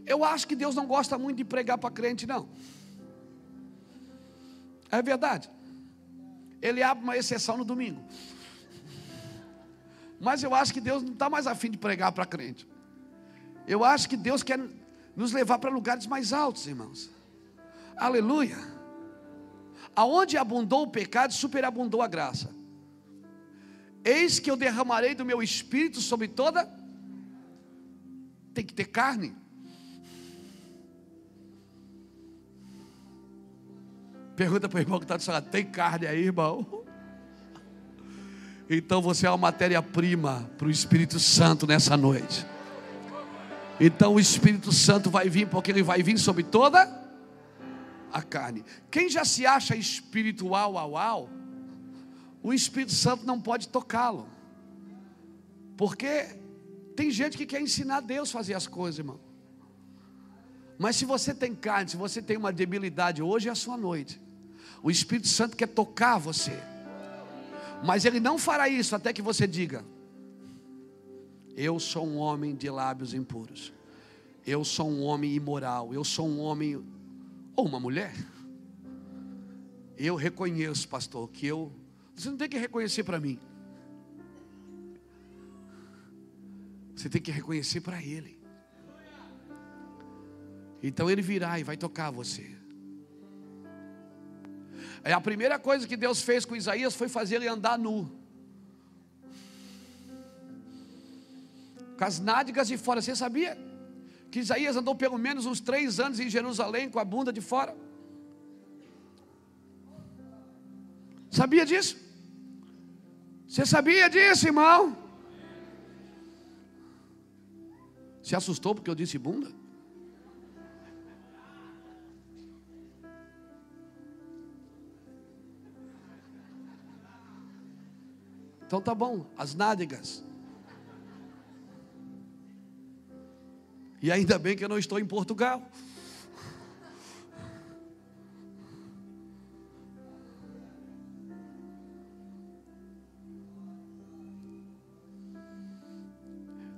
Eu acho que Deus não gosta muito de pregar para crente, não. É verdade. Ele abre uma exceção no domingo. Mas eu acho que Deus não está mais afim de pregar para crente. Eu acho que Deus quer nos levar para lugares mais altos, irmãos. Aleluia. Aonde abundou o pecado, superabundou a graça. Eis que eu derramarei do meu espírito sobre toda. Tem que ter carne. Pergunta para o irmão que está dizendo: tem carne aí, irmão? Então você é uma matéria-prima para o Espírito Santo nessa noite. Então o Espírito Santo vai vir, porque ele vai vir sobre toda a carne. Quem já se acha espiritual, au, au, o Espírito Santo não pode tocá-lo. Porque tem gente que quer ensinar Deus a fazer as coisas, irmão. Mas se você tem carne, se você tem uma debilidade, hoje é a sua noite. O Espírito Santo quer tocar você. Mas ele não fará isso até que você diga: Eu sou um homem de lábios impuros. Eu sou um homem imoral. Eu sou um homem ou uma mulher. Eu reconheço, pastor, que eu. Você não tem que reconhecer para mim. Você tem que reconhecer para Ele. Então Ele virá e vai tocar você. É a primeira coisa que Deus fez com Isaías foi fazer ele andar nu. Com as nádegas de fora. Você sabia que Isaías andou pelo menos uns três anos em Jerusalém com a bunda de fora? Sabia disso? Você sabia disso, irmão? Se assustou porque eu disse bunda? Então tá bom, as nádegas. E ainda bem que eu não estou em Portugal.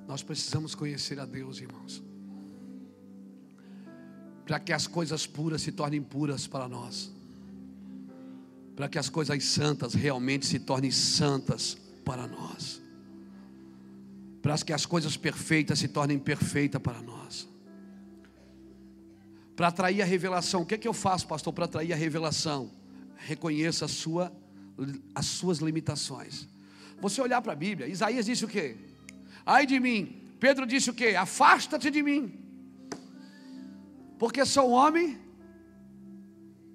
Nós precisamos conhecer a Deus, irmãos, para que as coisas puras se tornem puras para nós para que as coisas santas realmente se tornem santas para nós, para que as coisas perfeitas se tornem perfeitas para nós. Para atrair a revelação, o que é que eu faço, pastor, para atrair a revelação? Reconheça a sua, as suas limitações. Você olhar para a Bíblia, Isaías disse o quê? Ai de mim, Pedro disse o quê? Afasta-te de mim, porque sou um homem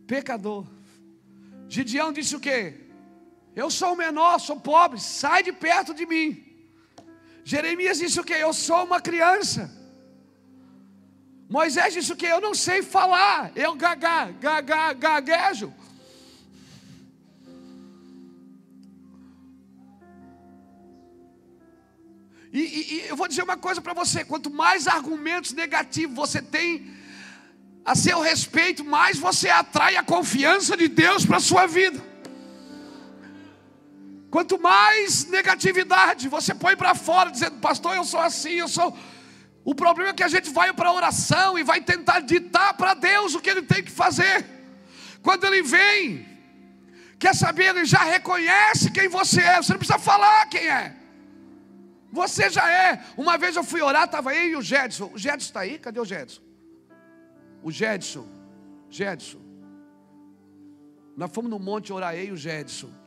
pecador. Gideão disse o quê? Eu sou o menor, sou pobre, sai de perto de mim. Jeremias disse o quê? Eu sou uma criança. Moisés disse o quê? Eu não sei falar, eu gaga, gaga, gaguejo. E, e, e eu vou dizer uma coisa para você: quanto mais argumentos negativos você tem a seu respeito, mais você atrai a confiança de Deus para a sua vida. Quanto mais negatividade você põe para fora, dizendo, pastor, eu sou assim, eu sou. O problema é que a gente vai para a oração e vai tentar ditar para Deus o que ele tem que fazer. Quando ele vem, quer saber, ele já reconhece quem você é, você não precisa falar quem é. Você já é. Uma vez eu fui orar, estava aí e o Jedson. O Jedson está aí? Cadê o Jedson? o Jedson, Jedson. Nós fomos no monte orar e o Jedson.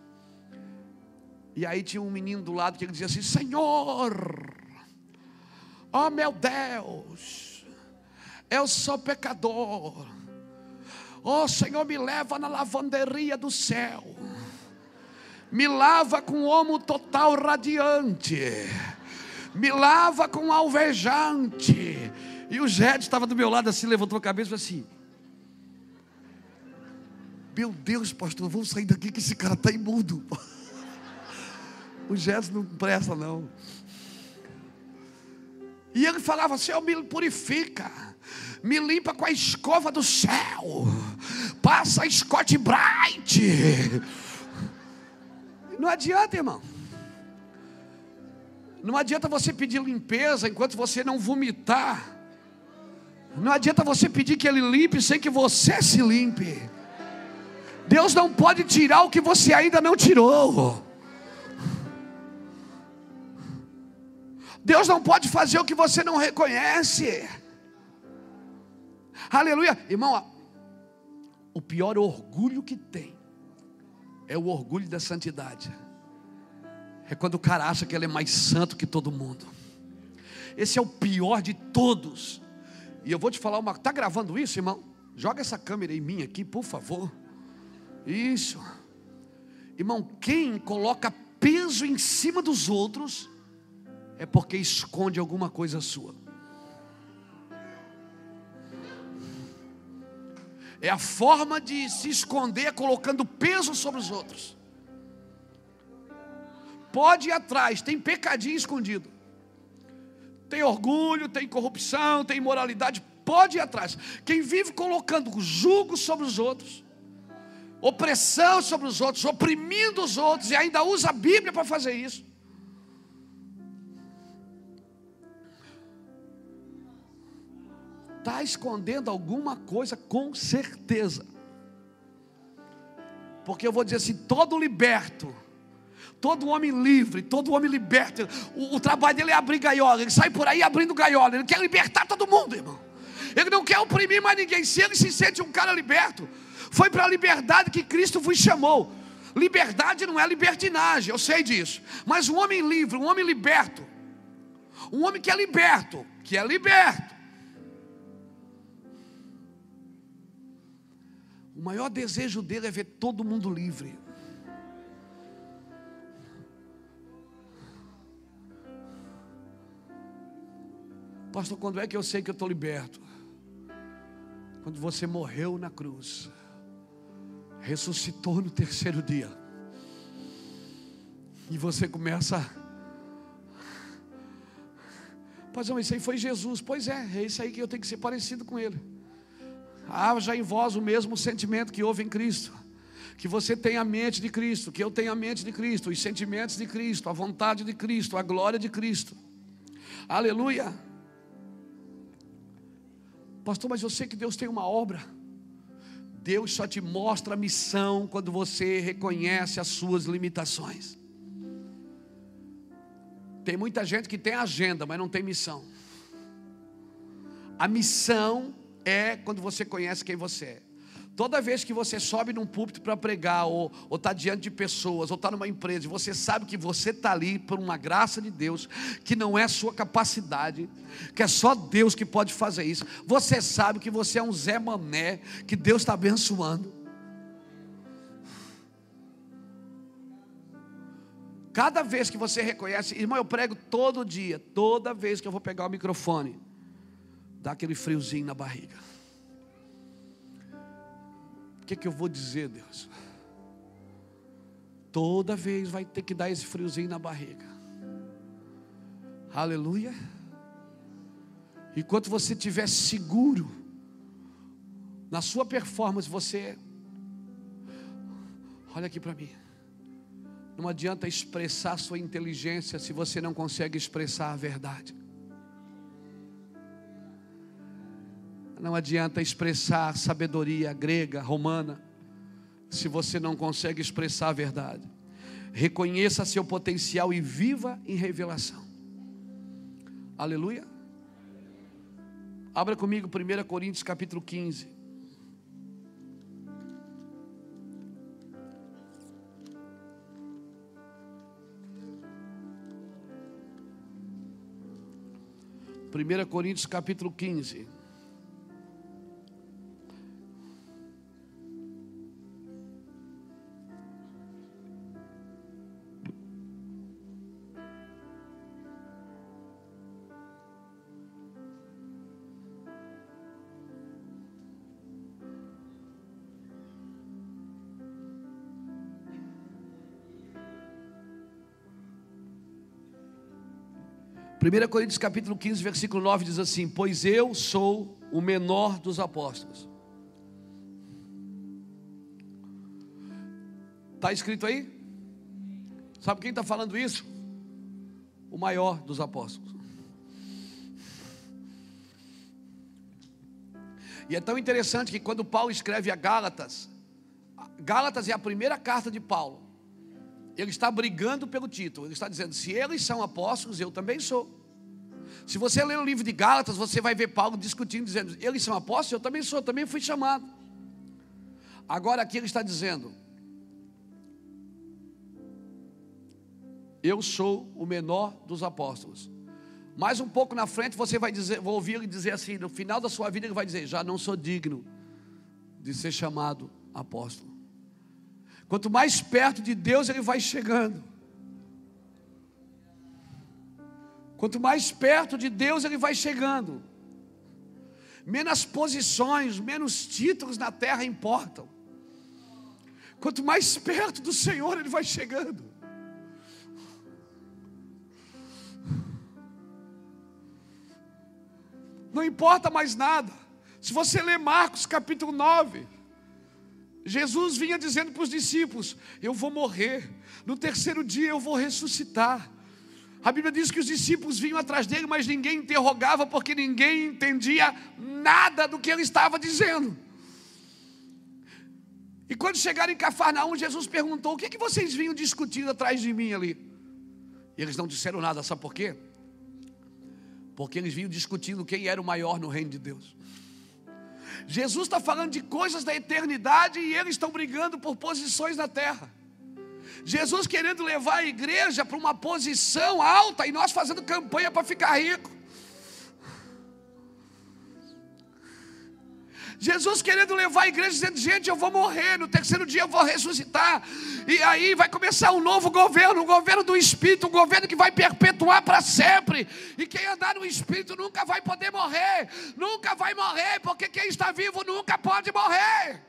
E aí tinha um menino do lado que ele dizia assim: Senhor, oh meu Deus, eu sou pecador. Oh Senhor, me leva na lavanderia do céu. Me lava com homo total radiante. Me lava com alvejante e o Jed estava do meu lado assim, levantou a cabeça e falou assim: Meu Deus, pastor, vamos sair daqui que esse cara está imundo. O Jed não presta, não. E ele falava: Senhor, me purifica, me limpa com a escova do céu, passa a Scott Bright. Não adianta, irmão. Não adianta você pedir limpeza enquanto você não vomitar. Não adianta você pedir que Ele limpe sem que você se limpe. Deus não pode tirar o que você ainda não tirou. Deus não pode fazer o que você não reconhece. Aleluia. Irmão, o pior orgulho que tem é o orgulho da santidade. É quando o cara acha que ele é mais santo que todo mundo. Esse é o pior de todos. E eu vou te falar uma. Está gravando isso, irmão? Joga essa câmera em mim aqui, por favor. Isso. Irmão, quem coloca peso em cima dos outros é porque esconde alguma coisa sua. É a forma de se esconder colocando peso sobre os outros. Pode ir atrás, tem pecadinho escondido. Tem orgulho, tem corrupção, tem imoralidade. Pode ir atrás. Quem vive colocando jugo sobre os outros, opressão sobre os outros, oprimindo os outros e ainda usa a Bíblia para fazer isso. Está escondendo alguma coisa com certeza. Porque eu vou dizer assim: todo liberto, todo homem livre, todo homem liberto, o, o trabalho dele é abrir gaiola, ele sai por aí abrindo gaiola, ele quer libertar todo mundo, irmão. Ele não quer oprimir mais ninguém. Se ele se sente um cara liberto, foi para a liberdade que Cristo vos chamou. Liberdade não é libertinagem, eu sei disso. Mas um homem livre, um homem liberto, um homem que é liberto, que é liberto, O maior desejo dele é ver todo mundo livre. Pastor, quando é que eu sei que eu estou liberto? Quando você morreu na cruz, ressuscitou no terceiro dia, e você começa. Pastor, isso aí foi Jesus. Pois é, é isso aí que eu tenho que ser parecido com ele haja em vós o mesmo sentimento que houve em Cristo. Que você tenha a mente de Cristo, que eu tenha a mente de Cristo, os sentimentos de Cristo, a vontade de Cristo, a glória de Cristo. Aleluia. Pastor, mas eu sei que Deus tem uma obra. Deus só te mostra a missão quando você reconhece as suas limitações. Tem muita gente que tem agenda, mas não tem missão. A missão é quando você conhece quem você é. Toda vez que você sobe num púlpito para pregar, ou está diante de pessoas, ou está numa empresa, e você sabe que você está ali por uma graça de Deus, que não é sua capacidade, que é só Deus que pode fazer isso. Você sabe que você é um Zé Mané, que Deus está abençoando. Cada vez que você reconhece, irmão, eu prego todo dia, toda vez que eu vou pegar o microfone, dá aquele friozinho na barriga. O que, é que eu vou dizer, Deus? Toda vez vai ter que dar esse friozinho na barriga. Aleluia. Enquanto você estiver seguro na sua performance, você. Olha aqui para mim. Não adianta expressar sua inteligência se você não consegue expressar a verdade. Não adianta expressar sabedoria grega, romana, se você não consegue expressar a verdade. Reconheça seu potencial e viva em revelação. Aleluia. Abra comigo 1 Coríntios capítulo 15. Primeira Coríntios capítulo 15. 1 Coríntios capítulo 15, versículo 9 diz assim: Pois eu sou o menor dos apóstolos. Está escrito aí? Sabe quem está falando isso? O maior dos apóstolos. E é tão interessante que quando Paulo escreve a Gálatas, Gálatas é a primeira carta de Paulo. Ele está brigando pelo título. Ele está dizendo: se eles são apóstolos, eu também sou. Se você ler o livro de Gálatas, você vai ver Paulo discutindo, dizendo: eles são apóstolos, eu também sou, também fui chamado. Agora aqui ele está dizendo: eu sou o menor dos apóstolos. Mais um pouco na frente você vai dizer, vou ouvir ele dizer assim, no final da sua vida ele vai dizer: já não sou digno de ser chamado apóstolo. Quanto mais perto de Deus ele vai chegando, quanto mais perto de Deus ele vai chegando, menos posições, menos títulos na terra importam. Quanto mais perto do Senhor ele vai chegando. Não importa mais nada. Se você ler Marcos capítulo 9, Jesus vinha dizendo para os discípulos: Eu vou morrer, no terceiro dia eu vou ressuscitar. A Bíblia diz que os discípulos vinham atrás dele, mas ninguém interrogava, porque ninguém entendia nada do que ele estava dizendo. E quando chegaram em Cafarnaum, Jesus perguntou: O que, é que vocês vinham discutindo atrás de mim ali? E eles não disseram nada, sabe por quê? Porque eles vinham discutindo quem era o maior no reino de Deus. Jesus está falando de coisas da eternidade e eles estão brigando por posições na terra. Jesus querendo levar a igreja para uma posição alta e nós fazendo campanha para ficar rico. Jesus querendo levar a igreja dizendo: gente, eu vou morrer, no terceiro dia eu vou ressuscitar. E aí vai começar um novo governo, um governo do Espírito, um governo que vai perpetuar para sempre. E quem andar no Espírito nunca vai poder morrer, nunca vai morrer, porque quem está vivo nunca pode morrer.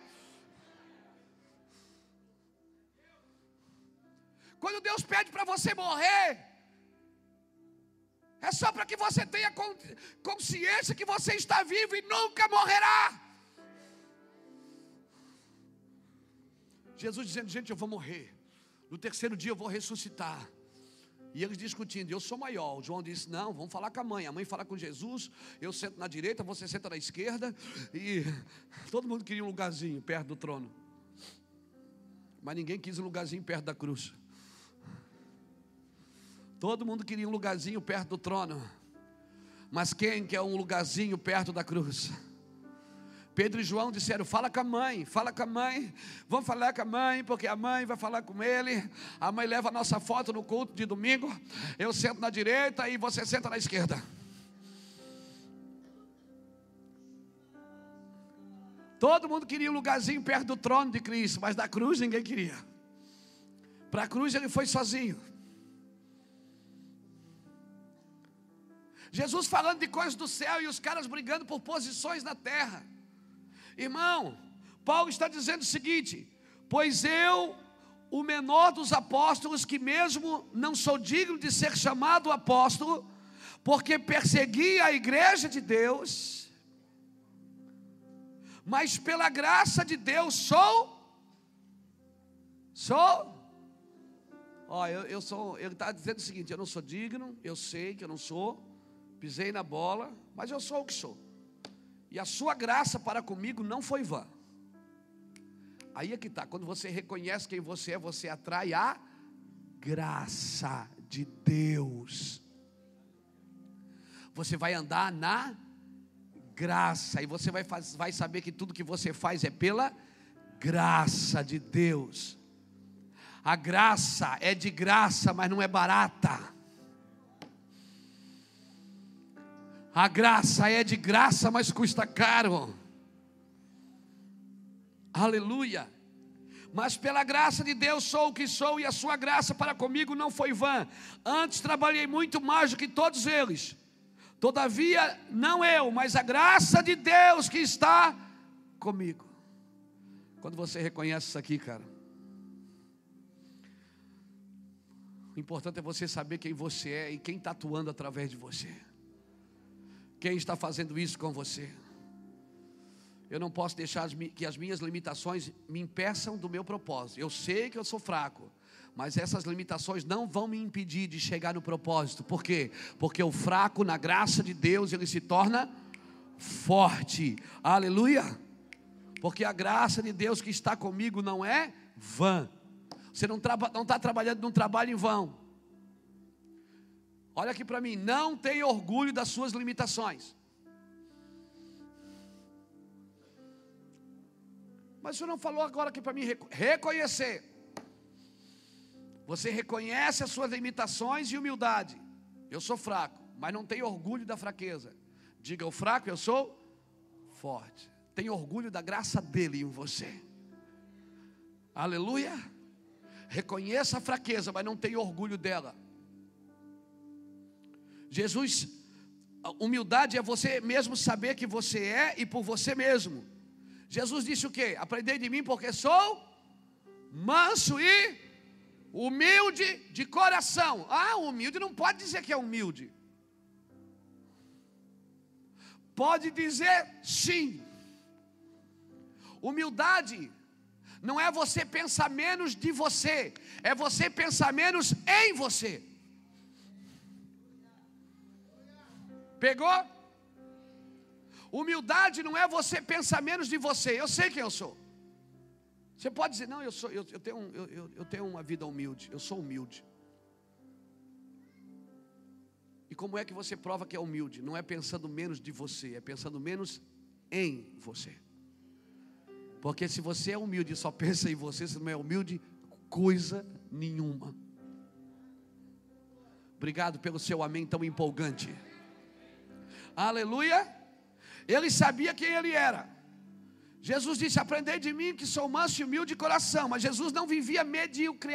Quando Deus pede para você morrer, é só para que você tenha consciência que você está vivo e nunca morrerá. Jesus dizendo: Gente, eu vou morrer. No terceiro dia eu vou ressuscitar. E eles discutindo, eu sou maior. O João disse: Não, vamos falar com a mãe. A mãe fala com Jesus. Eu sento na direita, você senta na esquerda. E todo mundo queria um lugarzinho perto do trono. Mas ninguém quis um lugarzinho perto da cruz. Todo mundo queria um lugarzinho perto do trono. Mas quem quer um lugarzinho perto da cruz? Pedro e João disseram: Fala com a mãe, fala com a mãe, vamos falar com a mãe, porque a mãe vai falar com ele. A mãe leva a nossa foto no culto de domingo. Eu sento na direita e você senta na esquerda. Todo mundo queria um lugarzinho perto do trono de Cristo, mas da cruz ninguém queria. Para a cruz ele foi sozinho. Jesus falando de coisas do céu e os caras brigando por posições na terra. Irmão, Paulo está dizendo o seguinte: Pois eu, o menor dos apóstolos, que mesmo não sou digno de ser chamado apóstolo, porque persegui a igreja de Deus, mas pela graça de Deus sou, sou. Ó, eu, eu sou, ele está dizendo o seguinte: eu não sou digno, eu sei que eu não sou, pisei na bola, mas eu sou o que sou. E a sua graça para comigo não foi vã. Aí é que está, quando você reconhece quem você é, você atrai a graça de Deus. Você vai andar na graça, e você vai, faz, vai saber que tudo que você faz é pela graça de Deus. A graça é de graça, mas não é barata. A graça é de graça, mas custa caro. Aleluia. Mas pela graça de Deus sou o que sou, e a sua graça para comigo não foi vã. Antes trabalhei muito mais do que todos eles. Todavia, não eu, mas a graça de Deus que está comigo. Quando você reconhece isso aqui, cara, o importante é você saber quem você é e quem está atuando através de você. Quem está fazendo isso com você? Eu não posso deixar que as minhas limitações me impeçam do meu propósito. Eu sei que eu sou fraco, mas essas limitações não vão me impedir de chegar no propósito. Por quê? Porque o fraco, na graça de Deus, ele se torna forte. Aleluia! Porque a graça de Deus que está comigo não é vã. Você não está trabalhando num trabalho em vão. Olha aqui para mim, não tenha orgulho das suas limitações. Mas o senhor não falou agora aqui para mim reconhecer. Você reconhece as suas limitações e humildade. Eu sou fraco, mas não tenho orgulho da fraqueza. Diga o fraco, eu sou forte. Tenho orgulho da graça dele em você. Aleluia. Reconheça a fraqueza, mas não tenho orgulho dela. Jesus, Humildade é você mesmo saber que você é e por você mesmo. Jesus disse o quê? Aprendei de mim porque sou manso e humilde de coração. Ah, humilde não pode dizer que é humilde. Pode dizer sim. Humildade não é você pensar menos de você, é você pensar menos em você. Pegou? Humildade não é você pensar menos de você. Eu sei quem eu sou. Você pode dizer, não, eu, sou, eu, eu, tenho, eu, eu, tenho uma vida humilde, eu sou humilde. E como é que você prova que é humilde? Não é pensando menos de você, é pensando menos em você. Porque se você é humilde e só pensa em você, você não é humilde coisa nenhuma. Obrigado pelo seu amém tão empolgante. Aleluia. Ele sabia quem ele era. Jesus disse: Aprendei de mim que sou manso e humilde de coração. Mas Jesus não vivia medíocre,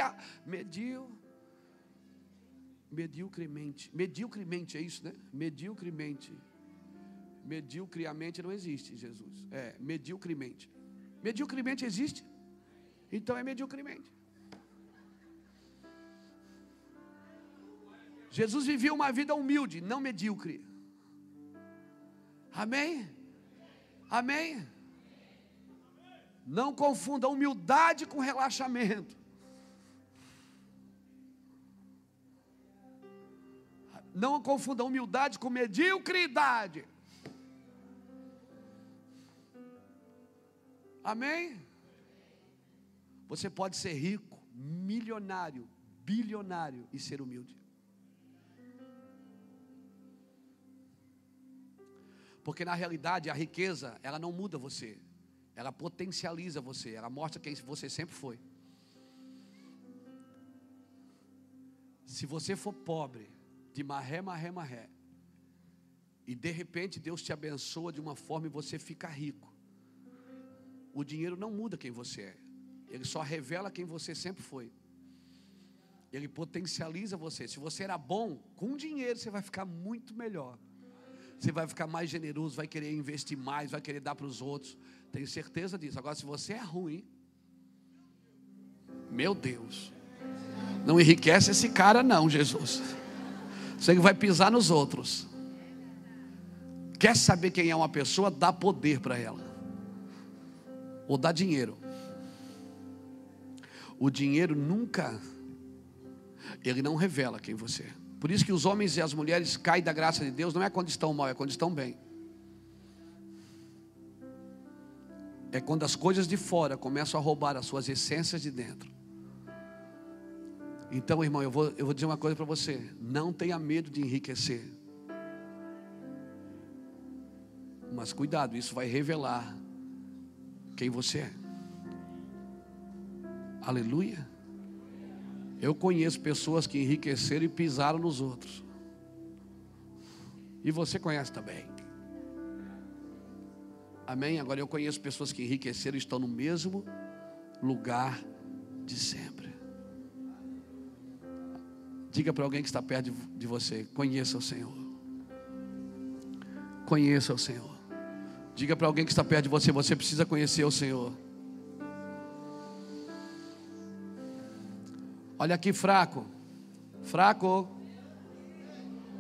medio, mediocremente. Mediocremente, é isso, né? Mediocremente. Mediocreamente não existe, Jesus. É, mediocremente. Mediocremente existe? Então é mediocremente. Jesus vivia uma vida humilde, não medíocre. Amém? Amém? Não confunda humildade com relaxamento. Não confunda humildade com mediocridade. Amém? Você pode ser rico, milionário, bilionário e ser humilde. Porque na realidade a riqueza, ela não muda você. Ela potencializa você, ela mostra quem você sempre foi. Se você for pobre, de marré, marré, marré, e de repente Deus te abençoa de uma forma e você fica rico, o dinheiro não muda quem você é, ele só revela quem você sempre foi. Ele potencializa você. Se você era bom, com dinheiro você vai ficar muito melhor. Você vai ficar mais generoso, vai querer investir mais, vai querer dar para os outros. Tenho certeza disso. Agora, se você é ruim, meu Deus, não enriquece esse cara, não, Jesus. Você vai pisar nos outros. Quer saber quem é uma pessoa? Dá poder para ela, ou dá dinheiro. O dinheiro nunca, ele não revela quem você é. Por isso que os homens e as mulheres caem da graça de Deus, não é quando estão mal, é quando estão bem. É quando as coisas de fora começam a roubar as suas essências de dentro. Então, irmão, eu vou, eu vou dizer uma coisa para você: não tenha medo de enriquecer. Mas cuidado, isso vai revelar quem você é. Aleluia. Eu conheço pessoas que enriqueceram e pisaram nos outros. E você conhece também. Amém? Agora eu conheço pessoas que enriqueceram e estão no mesmo lugar de sempre. Diga para alguém que está perto de você: conheça o Senhor. Conheça o Senhor. Diga para alguém que está perto de você: você precisa conhecer o Senhor. Olha aqui, fraco. Fraco.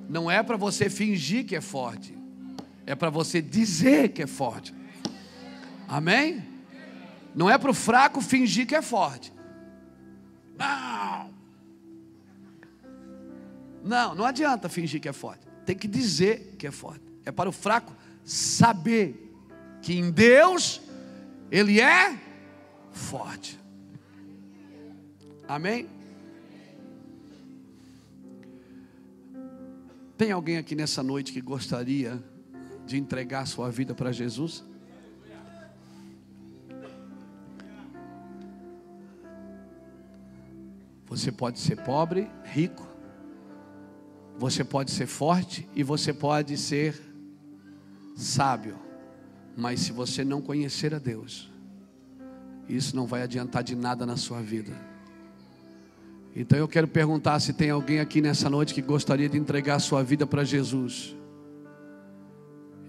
Não é para você fingir que é forte. É para você dizer que é forte. Amém? Não é para o fraco fingir que é forte. Não. Não, não adianta fingir que é forte. Tem que dizer que é forte. É para o fraco saber que em Deus ele é forte. Amém? Tem alguém aqui nessa noite que gostaria de entregar sua vida para Jesus? Você pode ser pobre, rico, você pode ser forte e você pode ser sábio, mas se você não conhecer a Deus, isso não vai adiantar de nada na sua vida. Então eu quero perguntar se tem alguém aqui nessa noite que gostaria de entregar sua vida para Jesus.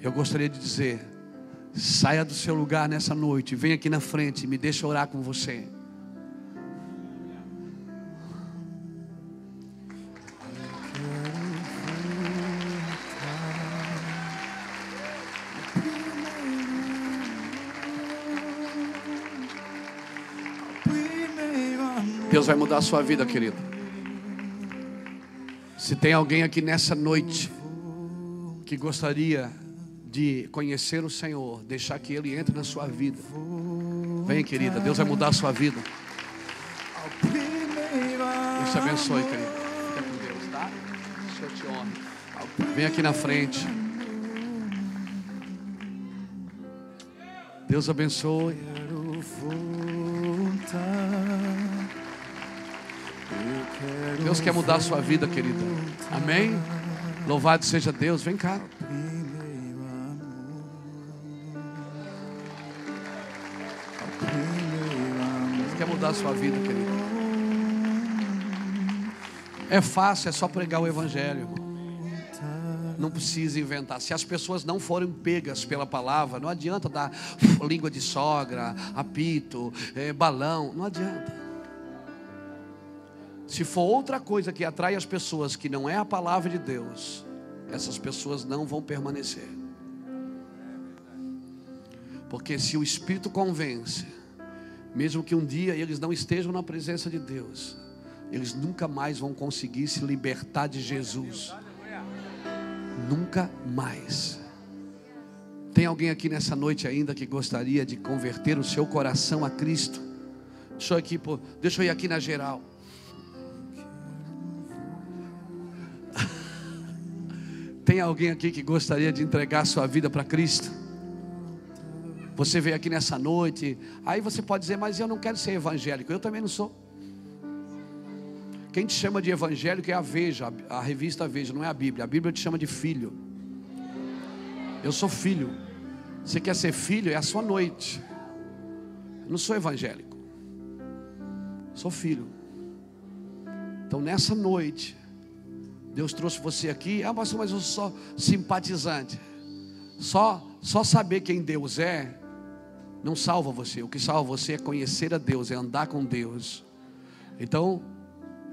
Eu gostaria de dizer: saia do seu lugar nessa noite, vem aqui na frente, me deixa orar com você. Deus vai mudar a sua vida, querido. Se tem alguém aqui nessa noite que gostaria de conhecer o Senhor, deixar que Ele entre na sua vida, vem, querida. Deus vai mudar a sua vida. Deus te abençoe, querido. Fica com Deus, tá? O Senhor te honra. Vem aqui na frente. Deus abençoe. Deus quer mudar a sua vida, querida. Amém? Louvado seja Deus. Vem cá. Deus quer mudar a sua vida, querida. É fácil, é só pregar o Evangelho. Não precisa inventar. Se as pessoas não forem pegas pela palavra, não adianta dar língua de sogra, apito, é, balão. Não adianta. Se for outra coisa que atrai as pessoas que não é a palavra de Deus, essas pessoas não vão permanecer. Porque se o Espírito convence, mesmo que um dia eles não estejam na presença de Deus, eles nunca mais vão conseguir se libertar de Jesus. Nunca mais. Tem alguém aqui nessa noite ainda que gostaria de converter o seu coração a Cristo? Deixa eu, aqui, deixa eu ir aqui na geral. Tem alguém aqui que gostaria de entregar sua vida para Cristo? Você veio aqui nessa noite, aí você pode dizer, mas eu não quero ser evangélico. Eu também não sou. Quem te chama de evangélico é a Veja, a revista Veja, não é a Bíblia. A Bíblia te chama de filho. Eu sou filho. Você quer ser filho? É a sua noite. Eu não sou evangélico. Sou filho. Então nessa noite, Deus trouxe você aqui. Ah, mas eu sou simpatizante. Só, só saber quem Deus é não salva você. O que salva você é conhecer a Deus, é andar com Deus. Então,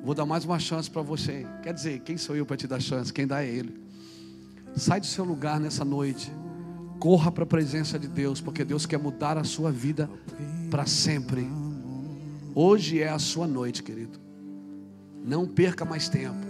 vou dar mais uma chance para você. Quer dizer, quem sou eu para te dar chance? Quem dá é Ele. Sai do seu lugar nessa noite. Corra para a presença de Deus, porque Deus quer mudar a sua vida para sempre. Hoje é a sua noite, querido. Não perca mais tempo.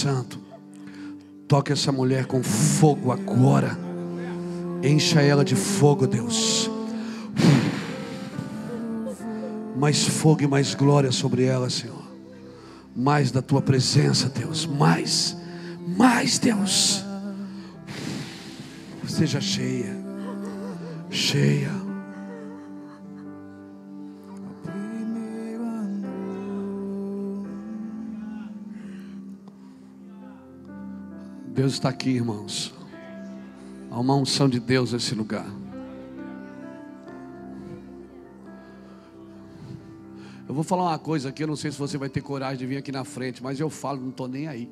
Santo, toque essa mulher com fogo agora. Encha ela de fogo, Deus. Mais fogo e mais glória sobre ela, Senhor. Mais da tua presença, Deus. Mais, mais, Deus. Seja cheia, cheia. Deus está aqui, irmãos. Há uma unção de Deus nesse lugar. Eu vou falar uma coisa aqui, eu não sei se você vai ter coragem de vir aqui na frente, mas eu falo, não estou nem aí.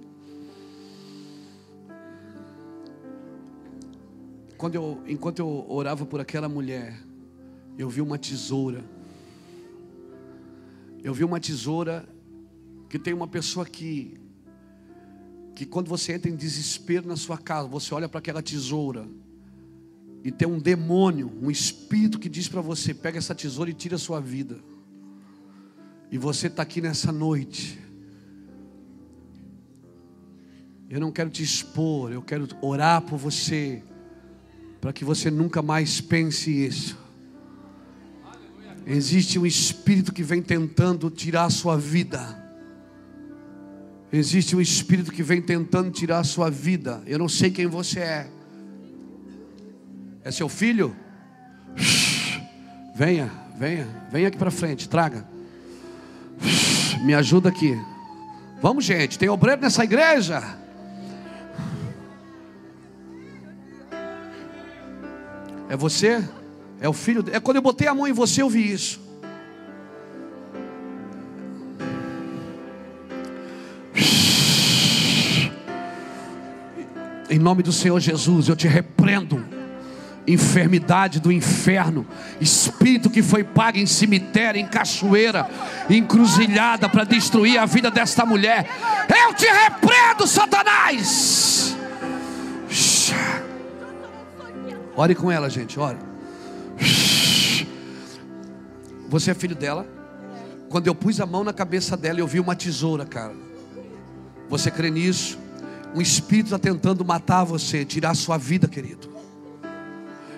Quando eu, enquanto eu orava por aquela mulher, eu vi uma tesoura. Eu vi uma tesoura que tem uma pessoa aqui que quando você entra em desespero na sua casa, você olha para aquela tesoura e tem um demônio, um espírito que diz para você: pega essa tesoura e tira a sua vida. E você está aqui nessa noite. Eu não quero te expor, eu quero orar por você, para que você nunca mais pense isso. Existe um espírito que vem tentando tirar a sua vida. Existe um espírito que vem tentando tirar a sua vida. Eu não sei quem você é. É seu filho? Venha, venha, venha aqui para frente, traga. Me ajuda aqui. Vamos, gente, tem obreiro nessa igreja? É você? É o filho? É quando eu botei a mão em você, eu vi isso. Em nome do Senhor Jesus, eu te repreendo. Enfermidade do inferno, espírito que foi pago em cemitério, em cachoeira, encruzilhada para destruir a vida desta mulher. Eu te repreendo, Satanás. Ore com ela, gente, ore. Você é filho dela? Quando eu pus a mão na cabeça dela, eu vi uma tesoura, cara. Você crê nisso? Um espírito está tentando matar você, tirar a sua vida, querido.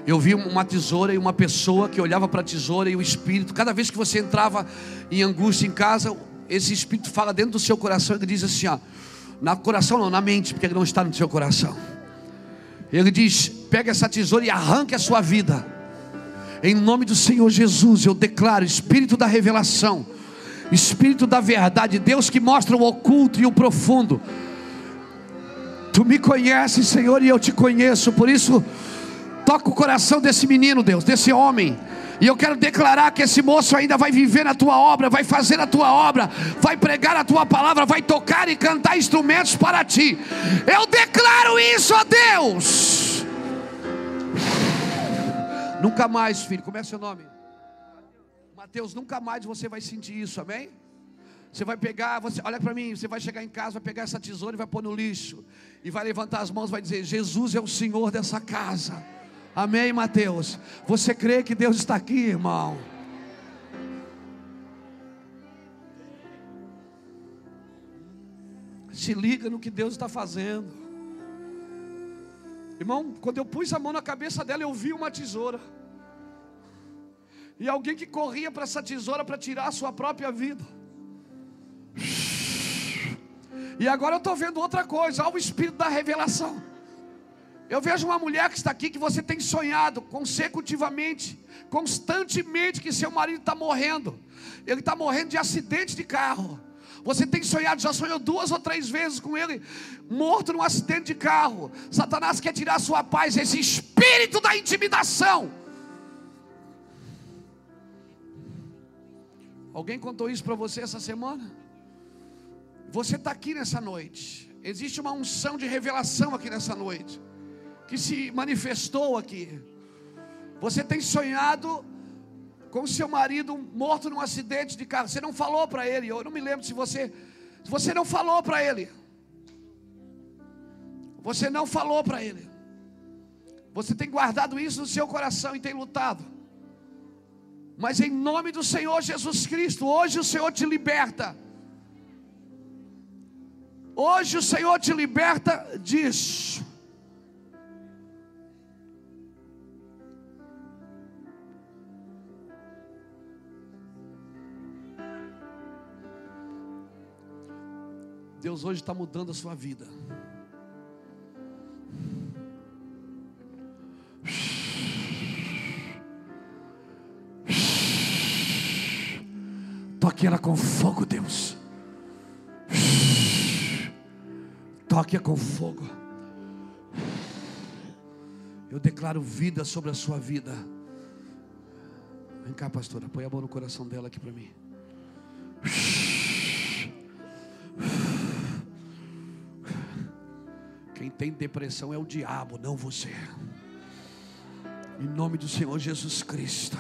Eu vi uma tesoura e uma pessoa que olhava para a tesoura e o espírito, cada vez que você entrava em angústia em casa, esse espírito fala dentro do seu coração e diz assim: ó, na coração não, na mente, porque ele não está no seu coração. Ele diz: pega essa tesoura e arranque a sua vida. Em nome do Senhor Jesus, eu declaro: Espírito da revelação, Espírito da verdade, Deus que mostra o oculto e o profundo. Tu me conheces, Senhor, e eu te conheço, por isso, toca o coração desse menino, Deus, desse homem. E eu quero declarar que esse moço ainda vai viver na tua obra, vai fazer a tua obra, vai pregar a tua palavra, vai tocar e cantar instrumentos para ti. Eu declaro isso a Deus. Nunca mais, filho, como é seu nome? Mateus, nunca mais você vai sentir isso, amém? Você vai pegar, você, olha para mim, você vai chegar em casa, vai pegar essa tesoura e vai pôr no lixo. E vai levantar as mãos e vai dizer: Jesus é o Senhor dessa casa. Amém, Mateus? Você crê que Deus está aqui, irmão? Se liga no que Deus está fazendo. Irmão, quando eu pus a mão na cabeça dela, eu vi uma tesoura. E alguém que corria para essa tesoura para tirar a sua própria vida. E agora eu estou vendo outra coisa, olha o espírito da revelação. Eu vejo uma mulher que está aqui que você tem sonhado consecutivamente, constantemente, que seu marido está morrendo. Ele está morrendo de acidente de carro. Você tem sonhado, já sonhou duas ou três vezes com ele, morto num acidente de carro. Satanás quer tirar sua paz, esse espírito da intimidação. Alguém contou isso para você essa semana? Você está aqui nessa noite. Existe uma unção de revelação aqui nessa noite que se manifestou aqui. Você tem sonhado com seu marido morto num acidente de carro. Você não falou para ele. Eu não me lembro se você você não falou para ele. Você não falou para ele. Você tem guardado isso no seu coração e tem lutado. Mas em nome do Senhor Jesus Cristo, hoje o Senhor te liberta. Hoje o Senhor te liberta disso. Deus hoje está mudando a sua vida. Toque ela com fogo, Deus. Toque com fogo. Eu declaro vida sobre a sua vida. Vem cá, pastora. Põe a mão no coração dela aqui para mim. Quem tem depressão é o diabo, não você. Em nome do Senhor Jesus Cristo.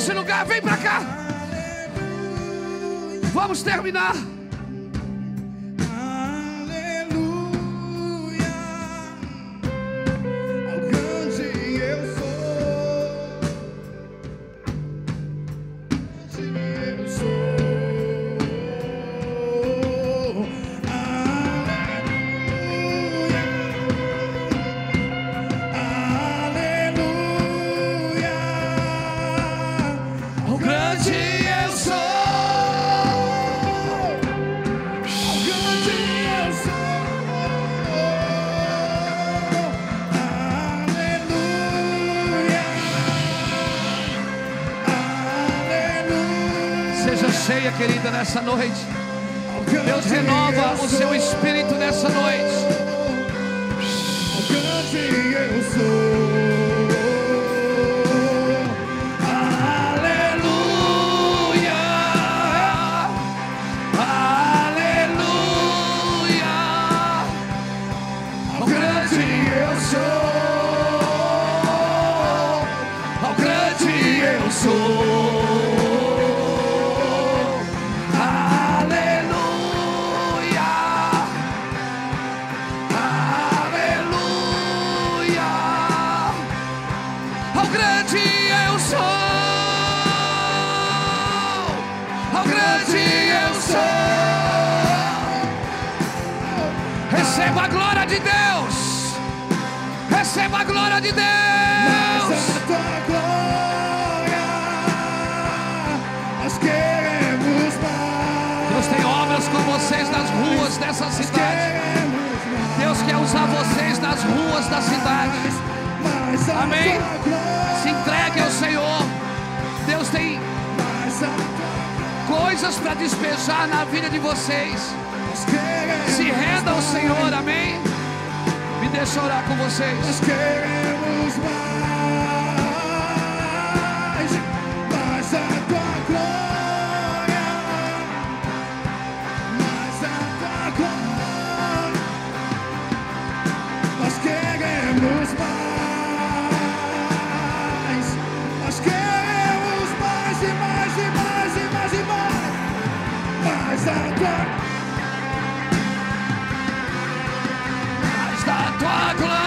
Deus sobre esse lugar, vem pra cá. Vamos terminar. Nessa noite. Deus renova o seu espírito nessa noite. Receba a glória de Deus. Receba a glória de Deus. Essa tua glória, nós queremos mais. Deus tem obras com vocês nas ruas dessa cidade. Deus quer usar vocês nas ruas da cidade. A Amém. Se entregue ao Senhor. Deus tem a coisas para despejar na vida de vocês. Se renda ao Senhor, amém? Me deixa orar com vocês. Nós queremos mais, mais a tua glória, mais a tua glória. Nós queremos mais, nós queremos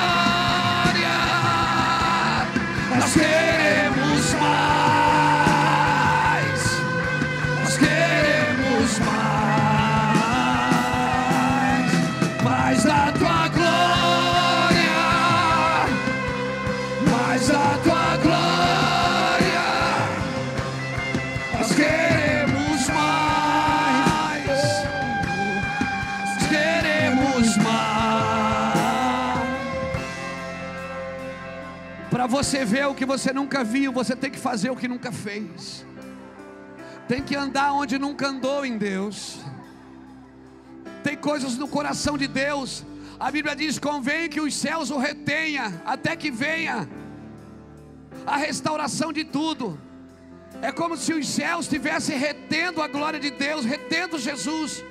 você ver o que você nunca viu, você tem que fazer o que nunca fez. Tem que andar onde nunca andou em Deus. Tem coisas no coração de Deus. A Bíblia diz: convém que os céus o retenha até que venha a restauração de tudo. É como se os céus estivessem retendo a glória de Deus, retendo Jesus,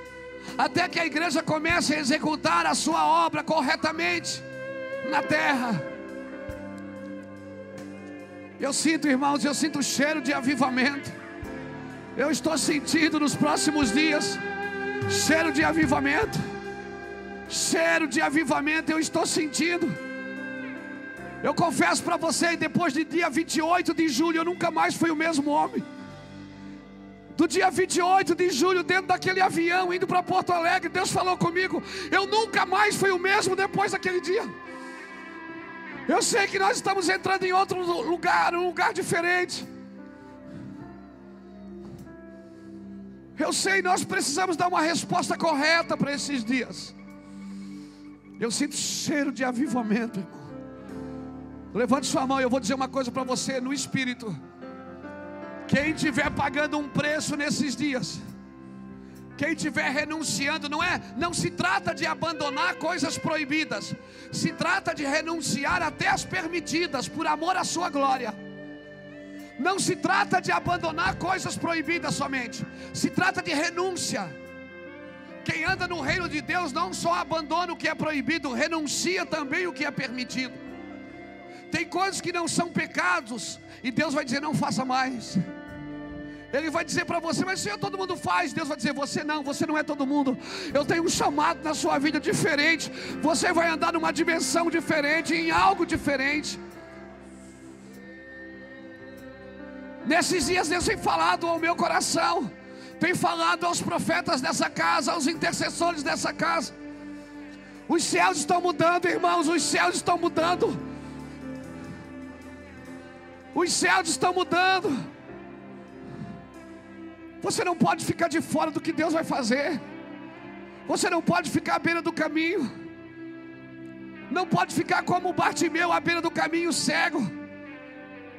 até que a igreja comece a executar a sua obra corretamente na terra. Eu sinto, irmãos, eu sinto o cheiro de avivamento. Eu estou sentindo nos próximos dias cheiro de avivamento. Cheiro de avivamento eu estou sentindo. Eu confesso para você, depois de dia 28 de julho, eu nunca mais fui o mesmo homem. Do dia 28 de julho, dentro daquele avião, indo para Porto Alegre, Deus falou comigo. Eu nunca mais fui o mesmo depois daquele dia. Eu sei que nós estamos entrando em outro lu- lugar, um lugar diferente. Eu sei, nós precisamos dar uma resposta correta para esses dias. Eu sinto cheiro de avivamento, irmão. Levante sua mão eu vou dizer uma coisa para você no espírito. Quem estiver pagando um preço nesses dias, quem estiver renunciando, não é, não se trata de abandonar coisas proibidas, se trata de renunciar até as permitidas por amor à sua glória. Não se trata de abandonar coisas proibidas somente, se trata de renúncia. Quem anda no reino de Deus não só abandona o que é proibido, renuncia também o que é permitido. Tem coisas que não são pecados, e Deus vai dizer: não faça mais. Ele vai dizer para você, mas Senhor, todo mundo faz. Deus vai dizer, você não, você não é todo mundo. Eu tenho um chamado na sua vida diferente. Você vai andar numa dimensão diferente, em algo diferente. Nesses dias Deus tem falado ao meu coração, tem falado aos profetas dessa casa, aos intercessores dessa casa. Os céus estão mudando, irmãos, os céus estão mudando. Os céus estão mudando. Você não pode ficar de fora do que Deus vai fazer. Você não pode ficar à beira do caminho. Não pode ficar como Bartimeu à beira do caminho cego.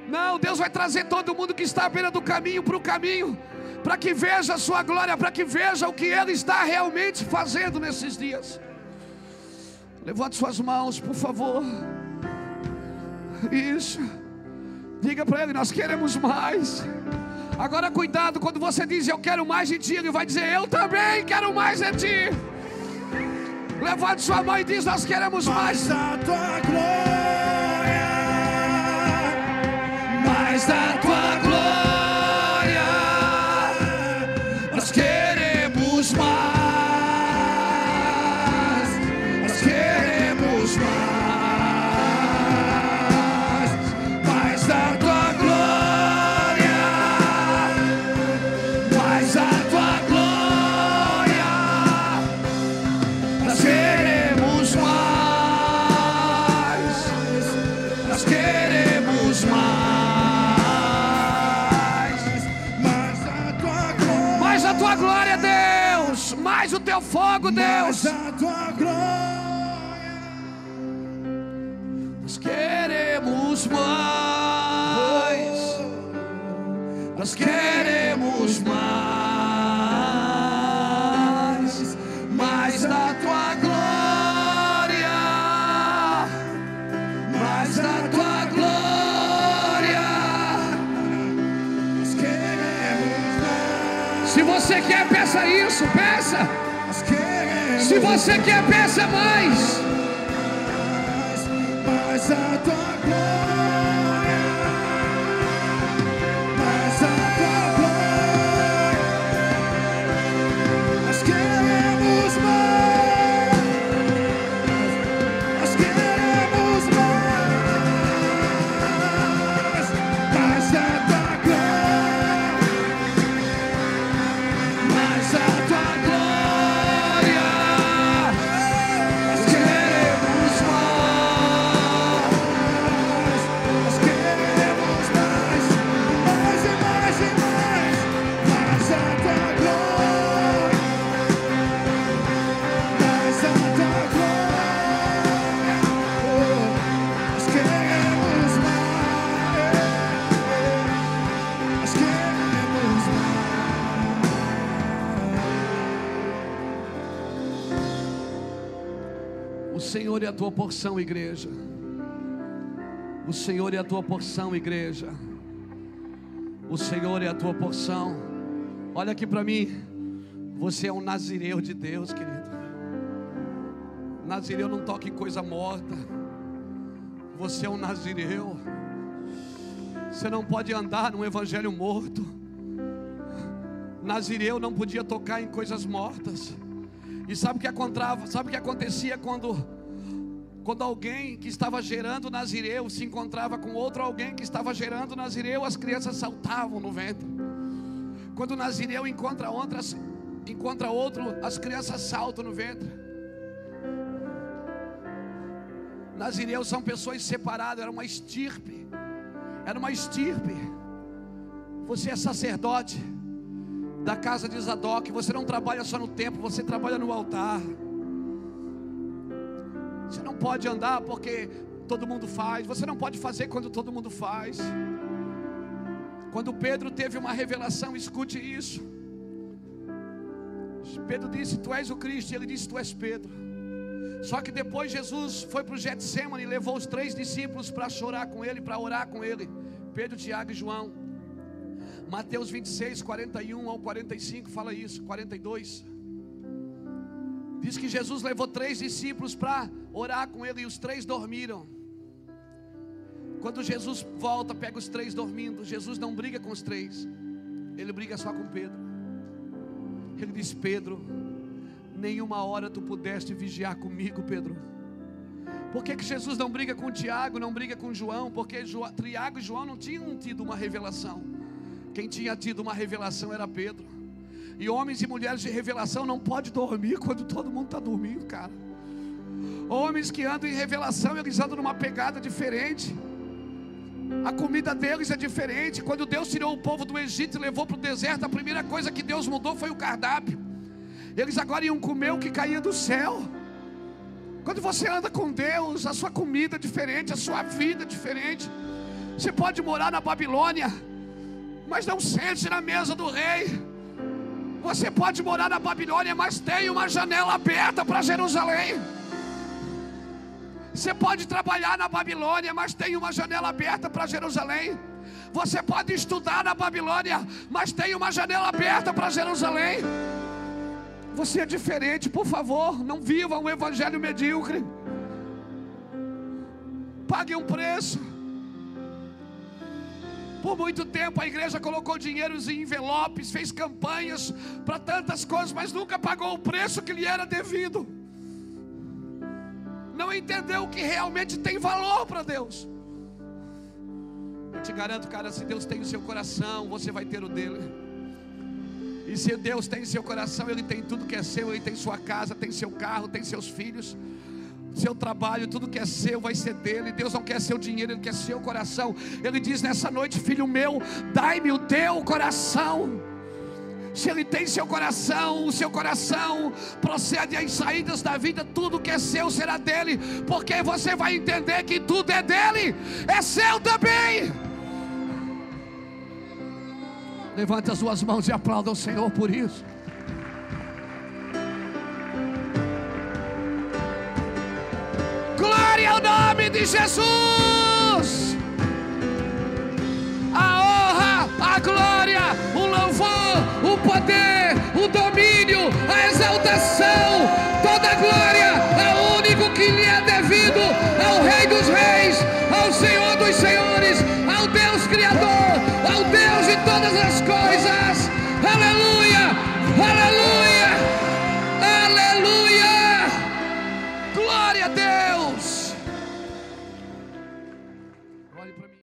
Não, Deus vai trazer todo mundo que está à beira do caminho para o caminho, para que veja a sua glória, para que veja o que Ele está realmente fazendo nesses dias. Levante suas mãos, por favor. Isso. Diga para Ele: Nós queremos mais. Agora, cuidado quando você diz eu quero mais de ti, Ele vai dizer eu também quero mais de ti. Levante sua mão e diz: Nós queremos mais. Mais da tua glória, mais da tua glória, fogo, Deus. mais a tua glória. Nós queremos mais. Nós queremos mais. Mais da tua glória. Mais da tua glória. Nós queremos mais, Se você quer, peça isso, peça. Se você quer, peça mais. mais, mais a tua glória, Senhor é a tua porção, igreja. O Senhor é a tua porção, igreja. O Senhor é a tua porção. Olha aqui para mim. Você é um nazireu de Deus, querido. Nazireu não toca em coisa morta. Você é um nazireu. Você não pode andar num evangelho morto. Nazireu não podia tocar em coisas mortas. E sabe o que? Sabe o que acontecia quando quando alguém que estava gerando nazireu se encontrava com outro alguém que estava gerando nazireu, as crianças saltavam no ventre. Quando nazireu encontra outras encontra outro, as crianças saltam no ventre. Nazireus são pessoas separadas, era uma estirpe. Era uma estirpe. Você é sacerdote da casa de Zadok. Você não trabalha só no templo, você trabalha no altar. Você não pode andar porque todo mundo faz. Você não pode fazer quando todo mundo faz. Quando Pedro teve uma revelação, escute isso. Pedro disse: Tu és o Cristo, e ele disse: Tu és Pedro. Só que depois Jesus foi para o Getsemane e levou os três discípulos para chorar com ele, para orar com ele. Pedro, Tiago e João. Mateus 26, 41 ao 45 fala isso, 42. Diz que Jesus levou três discípulos para orar com ele e os três dormiram. Quando Jesus volta, pega os três dormindo. Jesus não briga com os três, ele briga só com Pedro. Ele diz: Pedro, nenhuma hora tu pudeste vigiar comigo, Pedro. Por que, que Jesus não briga com Tiago, não briga com João? Porque Tiago e João não tinham tido uma revelação. Quem tinha tido uma revelação era Pedro. E homens e mulheres de revelação não pode dormir quando todo mundo está dormindo, cara. Homens que andam em revelação, eles andam numa pegada diferente. A comida deles é diferente. Quando Deus tirou o povo do Egito e levou para o deserto, a primeira coisa que Deus mudou foi o cardápio. Eles agora iam comer o que caía do céu. Quando você anda com Deus, a sua comida é diferente, a sua vida é diferente. Você pode morar na Babilônia, mas não sente na mesa do rei. Você pode morar na Babilônia, mas tem uma janela aberta para Jerusalém. Você pode trabalhar na Babilônia, mas tem uma janela aberta para Jerusalém. Você pode estudar na Babilônia, mas tem uma janela aberta para Jerusalém. Você é diferente, por favor, não viva um evangelho medíocre. Pague um preço. Por muito tempo a igreja colocou dinheiros em envelopes, fez campanhas para tantas coisas, mas nunca pagou o preço que lhe era devido. Não entendeu o que realmente tem valor para Deus. Eu te garanto, cara, se Deus tem o seu coração, você vai ter o dele. E se Deus tem seu coração, Ele tem tudo que é seu, Ele tem sua casa, tem seu carro, tem seus filhos, seu trabalho, tudo que é seu vai ser dele. Deus não quer seu dinheiro, Ele quer seu coração. Ele diz nessa noite, filho meu, dai-me o teu coração. Se Ele tem seu coração, o seu coração procede às saídas da vida, tudo que é seu será dele, porque você vai entender que tudo é dele, é seu também. Levante as suas mãos e aplauda o Senhor por isso. Glória ao nome de Jesus. A honra, a glória, o louvor, o poder, o domínio, a exaltação, toda a glória ao único que lhe é devido, ao Rei dos Reis, ao Senhor dos Senhores, ao Deus Criador, ao Deus de todas as coisas. Aleluia, aleluia.